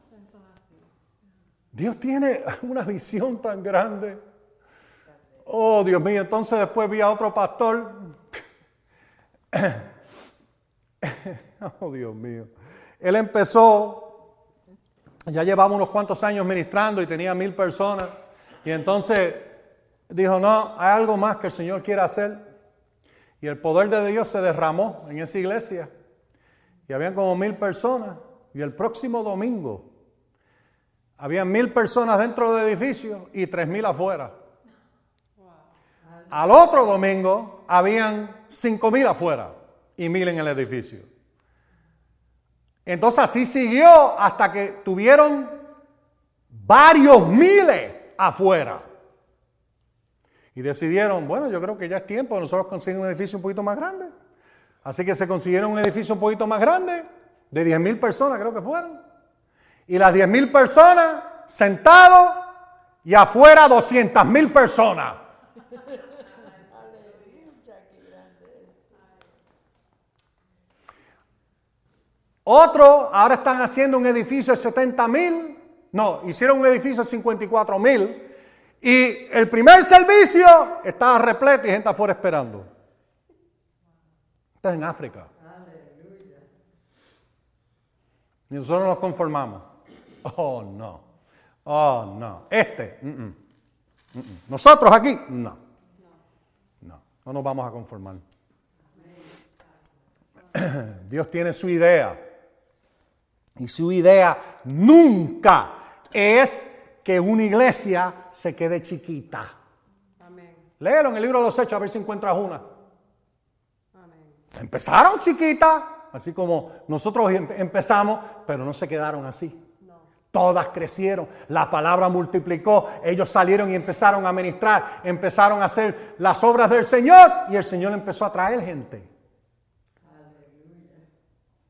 Dios tiene una visión tan grande. Oh, Dios mío, entonces después vi a otro pastor. oh, Dios mío. Él empezó, ya llevaba unos cuantos años ministrando y tenía mil personas. Y entonces dijo, no, hay algo más que el Señor quiere hacer. Y el poder de Dios se derramó en esa iglesia. Y habían como mil personas. Y el próximo domingo había mil personas dentro del edificio y tres mil afuera. Al otro domingo habían cinco mil afuera y mil en el edificio. Entonces así siguió hasta que tuvieron varios miles afuera. Y decidieron, bueno, yo creo que ya es tiempo de nosotros conseguir un edificio un poquito más grande. Así que se consiguieron un edificio un poquito más grande, de 10 mil personas creo que fueron. Y las 10 mil personas sentados y afuera 200 mil personas. Otro, ahora están haciendo un edificio de 70 mil no, hicieron un edificio de 54 mil y el primer servicio estaba repleto y gente afuera esperando. Esto es en África. Y nosotros nos conformamos. Oh, no. Oh, no. Este. Nosotros aquí, no. No, no nos vamos a conformar. Dios tiene su idea. Y su idea nunca es que una iglesia se quede chiquita. Amén. Léelo en el libro de los Hechos a ver si encuentras una. Empezaron chiquitas, así como nosotros em-, empezamos, pero no se quedaron así. Todas crecieron, la palabra multiplicó, ellos salieron y empezaron a ministrar, empezaron a hacer las obras del Señor y el Señor empezó a traer gente.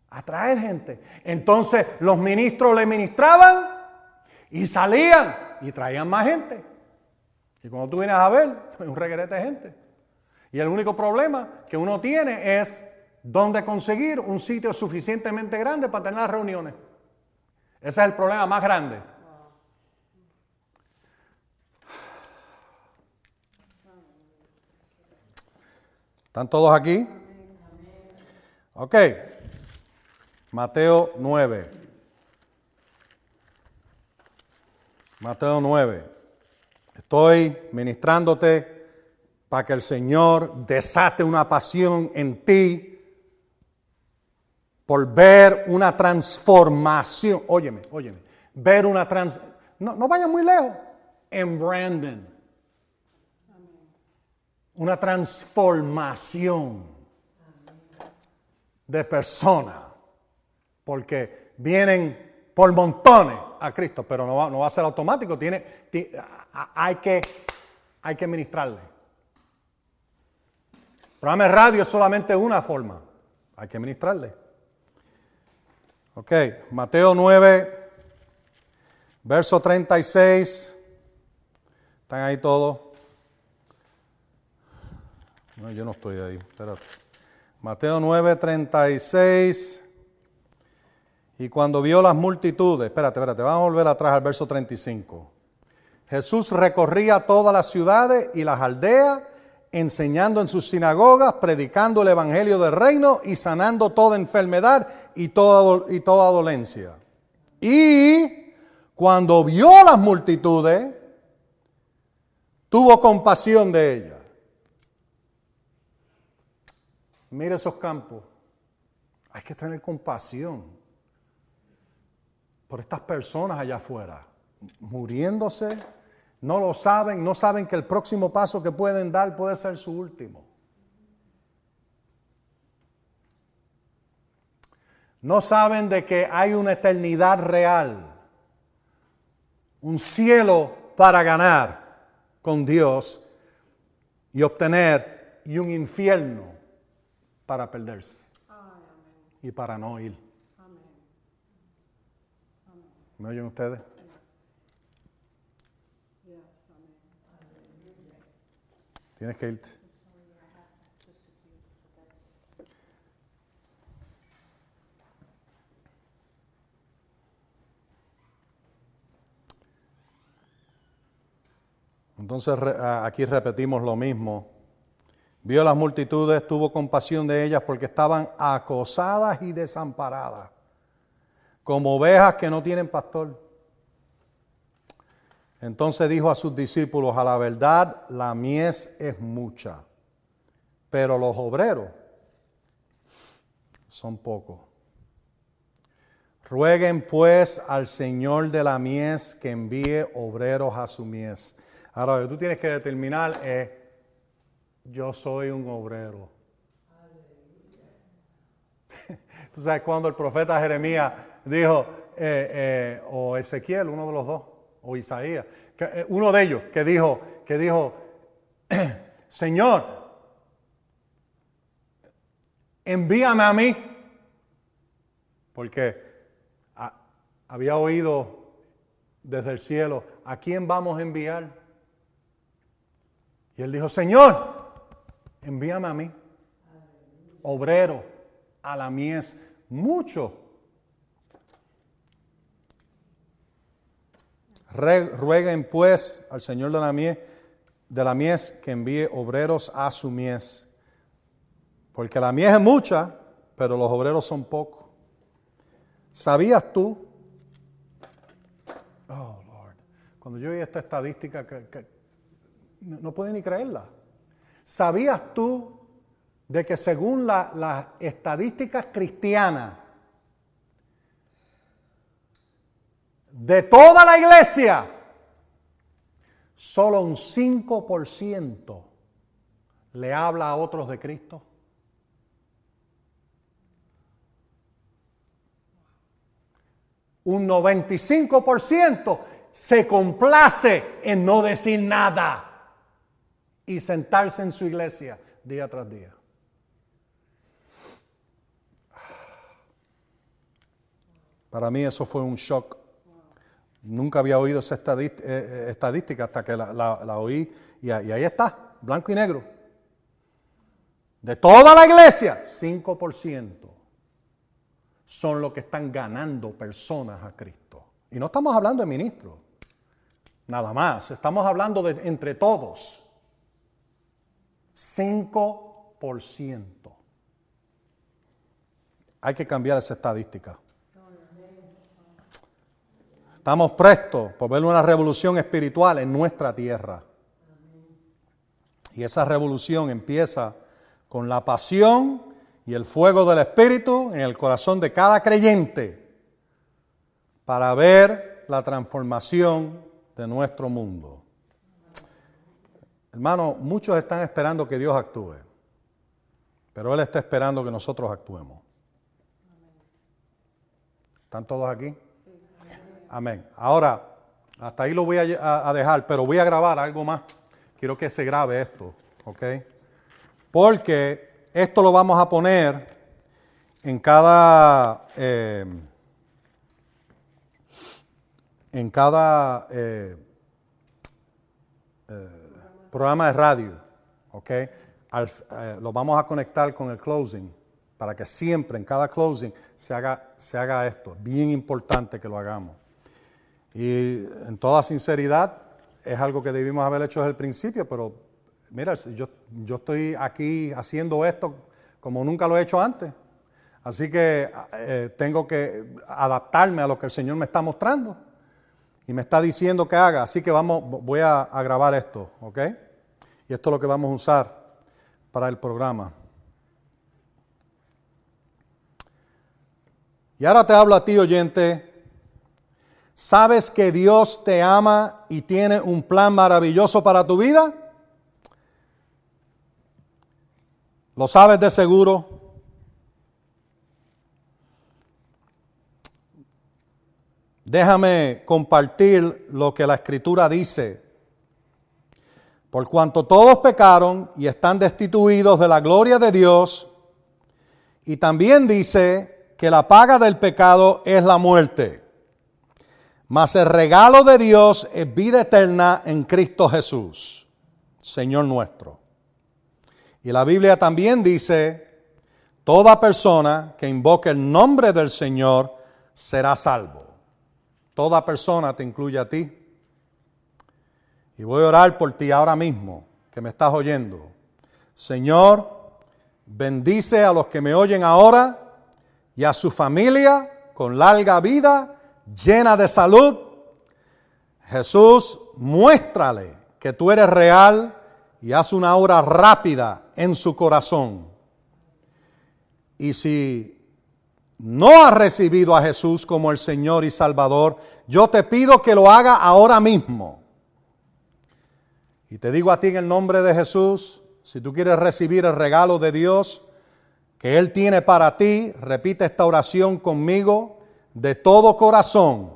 A traer gente. Entonces los ministros le ministraban y salían y traían más gente. Y cuando tú vienes a ver, hay un regrete de gente. Y el único problema que uno tiene es dónde conseguir un sitio suficientemente grande para tener las reuniones. Ese es el problema más grande. ¿Están todos aquí? Ok. Mateo 9. Mateo 9. Estoy ministrándote para que el Señor desate una pasión en ti por ver una transformación. Óyeme, óyeme. Ver una trans... No, no vaya muy lejos. En Brandon. Una transformación de personas. Porque vienen por montones a Cristo, pero no va, no va a ser automático, hay, que, hay que ministrarle. El programa de radio es solamente una forma, hay que ministrarle. Ok, Mateo 9, verso 36. ¿Están ahí todos? No, yo no estoy ahí. Espérate. Mateo 9, 36. Y cuando vio las multitudes, espérate, espérate, vamos a volver atrás al verso 35. Jesús recorría todas las ciudades y las aldeas, enseñando en sus sinagogas, predicando el evangelio del reino y sanando toda enfermedad y toda, y toda dolencia. Y cuando vio las multitudes, tuvo compasión de ellas. Mire esos campos. Hay que tener compasión por estas personas allá afuera, muriéndose, no lo saben, no saben que el próximo paso que pueden dar puede ser su último. No saben de que hay una eternidad real, un cielo para ganar con Dios y obtener y un infierno para perderse y para no ir. ¿Me oyen ustedes? Tienes que irte. Entonces aquí repetimos lo mismo. Vio las multitudes, tuvo compasión de ellas porque estaban acosadas y desamparadas como ovejas que no tienen pastor. Entonces dijo a sus discípulos, a la verdad la mies es mucha, pero los obreros son pocos. Rueguen pues al Señor de la mies que envíe obreros a su mies. Ahora, lo que tú tienes que determinar es, yo soy un obrero. Tú sabes cuando el profeta Jeremías dijo, eh, eh, o Ezequiel, uno de los dos, o Isaías, eh, uno de ellos que dijo, que dijo, Señor, envíame a mí, porque había oído desde el cielo, ¿a quién vamos a enviar? Y él dijo, Señor, envíame a mí, obrero, a la mies, mucho Rueguen pues al Señor de la, mies, de la mies que envíe obreros a su mies. Porque la mies es mucha, pero los obreros son pocos. ¿Sabías tú? Oh, Lord. Cuando yo oí esta estadística, no, puedo ni creerla. ¿Sabías tú de que según las estadísticas cristianas, de toda la iglesia, solo un 5% le habla a otros de Cristo. Un 95% se complace en no decir nada y sentarse en su iglesia día tras día. Para mí eso fue un shock Nunca había oído esa eh, eh, estadística hasta que la, oí y, ahí está, blanco y negro. De toda la iglesia, 5% son los que están ganando personas a Cristo. Y no estamos hablando de ministros, nada más, estamos hablando de entre todos. 5%. Hay que cambiar esa estadística. Estamos prestos por ver una revolución espiritual en nuestra tierra. Y esa revolución empieza con la pasión y el fuego del Espíritu en el corazón de cada creyente para ver la transformación de nuestro mundo. Hermano, muchos están esperando que Dios actúe, pero Él está esperando que nosotros actuemos. ¿Están todos aquí? Amén. Ahora, hasta ahí lo voy a, dejar, pero voy a grabar algo más. Quiero que se grabe esto, ¿ok? Porque esto lo vamos a poner en cada... Eh, en cada eh, programa de radio, ¿ok? lo vamos a conectar con el closing para que siempre en cada closing se haga, se haga esto. Es bien importante que lo hagamos. Y en toda sinceridad, es algo que debimos haber hecho desde el principio, pero mira, yo, yo estoy aquí haciendo esto como nunca lo he hecho antes. Así que eh, tengo que adaptarme a lo que el Señor me está mostrando y me está diciendo que haga. Así que vamos, voy a, a grabar esto, ¿ok? Y esto es lo que vamos a usar para el programa. Y ahora te hablo a ti, oyente. ¿Sabes que Dios te ama y tiene un plan maravilloso para tu vida? ¿Lo sabes de seguro? Déjame compartir lo que la escritura dice. Por cuanto todos pecaron y están destituidos de la gloria de Dios, y también dice que la paga del pecado es la muerte. Mas el regalo de Dios es vida eterna en Cristo Jesús, Señor nuestro. Y la Biblia también dice, toda persona que invoque el nombre del Señor será salvo. Toda persona te incluye a ti. Y voy a orar por ti ahora mismo, que me estás oyendo. Señor, bendice a los que me oyen ahora y a su familia con larga vida llena de salud. Jesús, muéstrale que tú eres real y haz una obra rápida en su corazón. Y si no has recibido a Jesús como el Señor y Salvador, yo te pido que lo haga ahora mismo. Y te digo a ti en el nombre de Jesús, si tú quieres recibir el regalo de Dios que Él tiene para ti, repite esta oración conmigo de todo corazón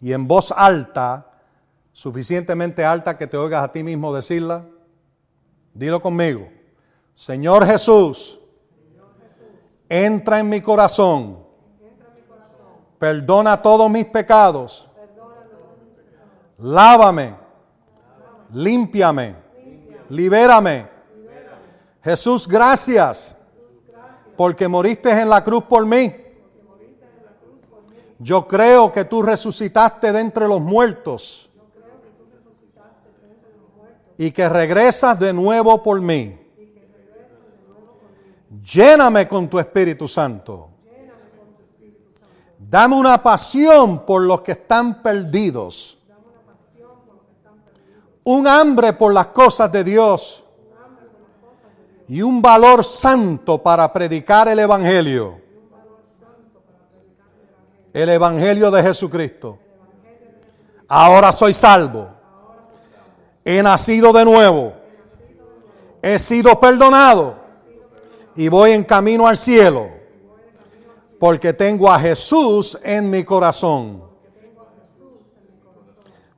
y en voz alta, suficientemente alta que te oigas a ti mismo decirla. Dilo conmigo. Señor Jesús, entra en mi corazón. Perdona todos mis pecados. Lávame. Límpiame. Libérame. Jesús, gracias. Porque moriste en la cruz por mí yo creo que tú resucitaste de entre los muertos y que regresas de nuevo por mí. Lléname con tu Espíritu Santo. Dame una pasión por los que están perdidos. Un hambre por las cosas de Dios. Y un valor santo para predicar el Evangelio el Evangelio de Jesucristo. Ahora soy salvo. He nacido de nuevo. He sido perdonado. Y voy en camino al cielo. Porque tengo a Jesús en mi corazón.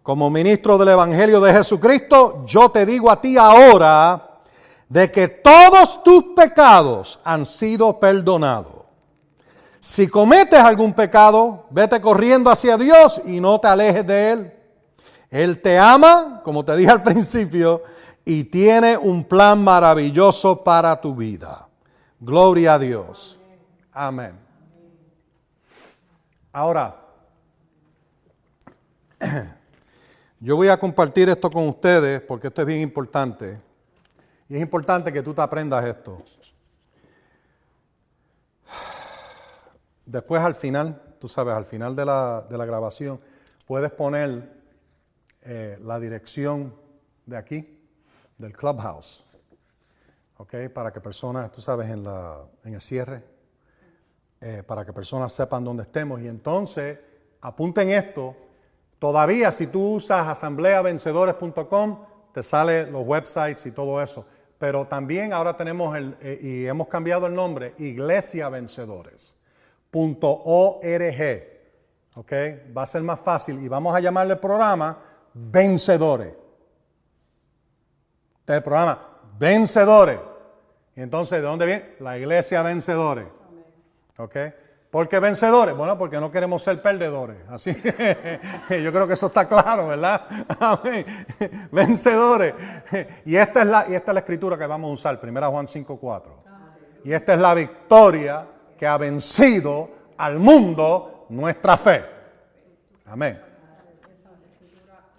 Como ministro del Evangelio de Jesucristo, yo te digo a ti ahora de que todos tus pecados han sido perdonados. Si cometes algún pecado, vete corriendo hacia Dios y no te alejes de Él. Él te ama, como te dije al principio, y tiene un plan maravilloso para tu vida. Gloria a Dios. Amén. Ahora, yo voy a compartir esto con ustedes porque esto es bien importante. Y es importante que tú te aprendas esto. Después al final, tú sabes, al final de la, grabación, puedes poner eh, la dirección de aquí, del clubhouse, ¿ok? Para que personas, tú sabes, en, la, en el cierre, eh, para que personas sepan dónde estemos. Y entonces, apunten esto, todavía si tú usas asambleavencedores.com, te salen los websites y todo eso. Pero también ahora tenemos el, eh, y hemos cambiado el nombre, iglesiavencedores.org. ¿Ok? Va a ser más fácil y vamos a llamarle programa Vencedores. Este es el programa Vencedores. Y entonces, ¿de dónde viene? La iglesia Vencedores. ¿Ok? ¿Por qué vencedores? Bueno, porque no queremos ser perdedores. Así yo creo que eso está claro, ¿verdad? Amén. Vencedores. Y esta, es la, y esta es la escritura que vamos a usar, 1 Juan 5.4. Y esta es la victoria que ha vencido al mundo nuestra fe. Amén.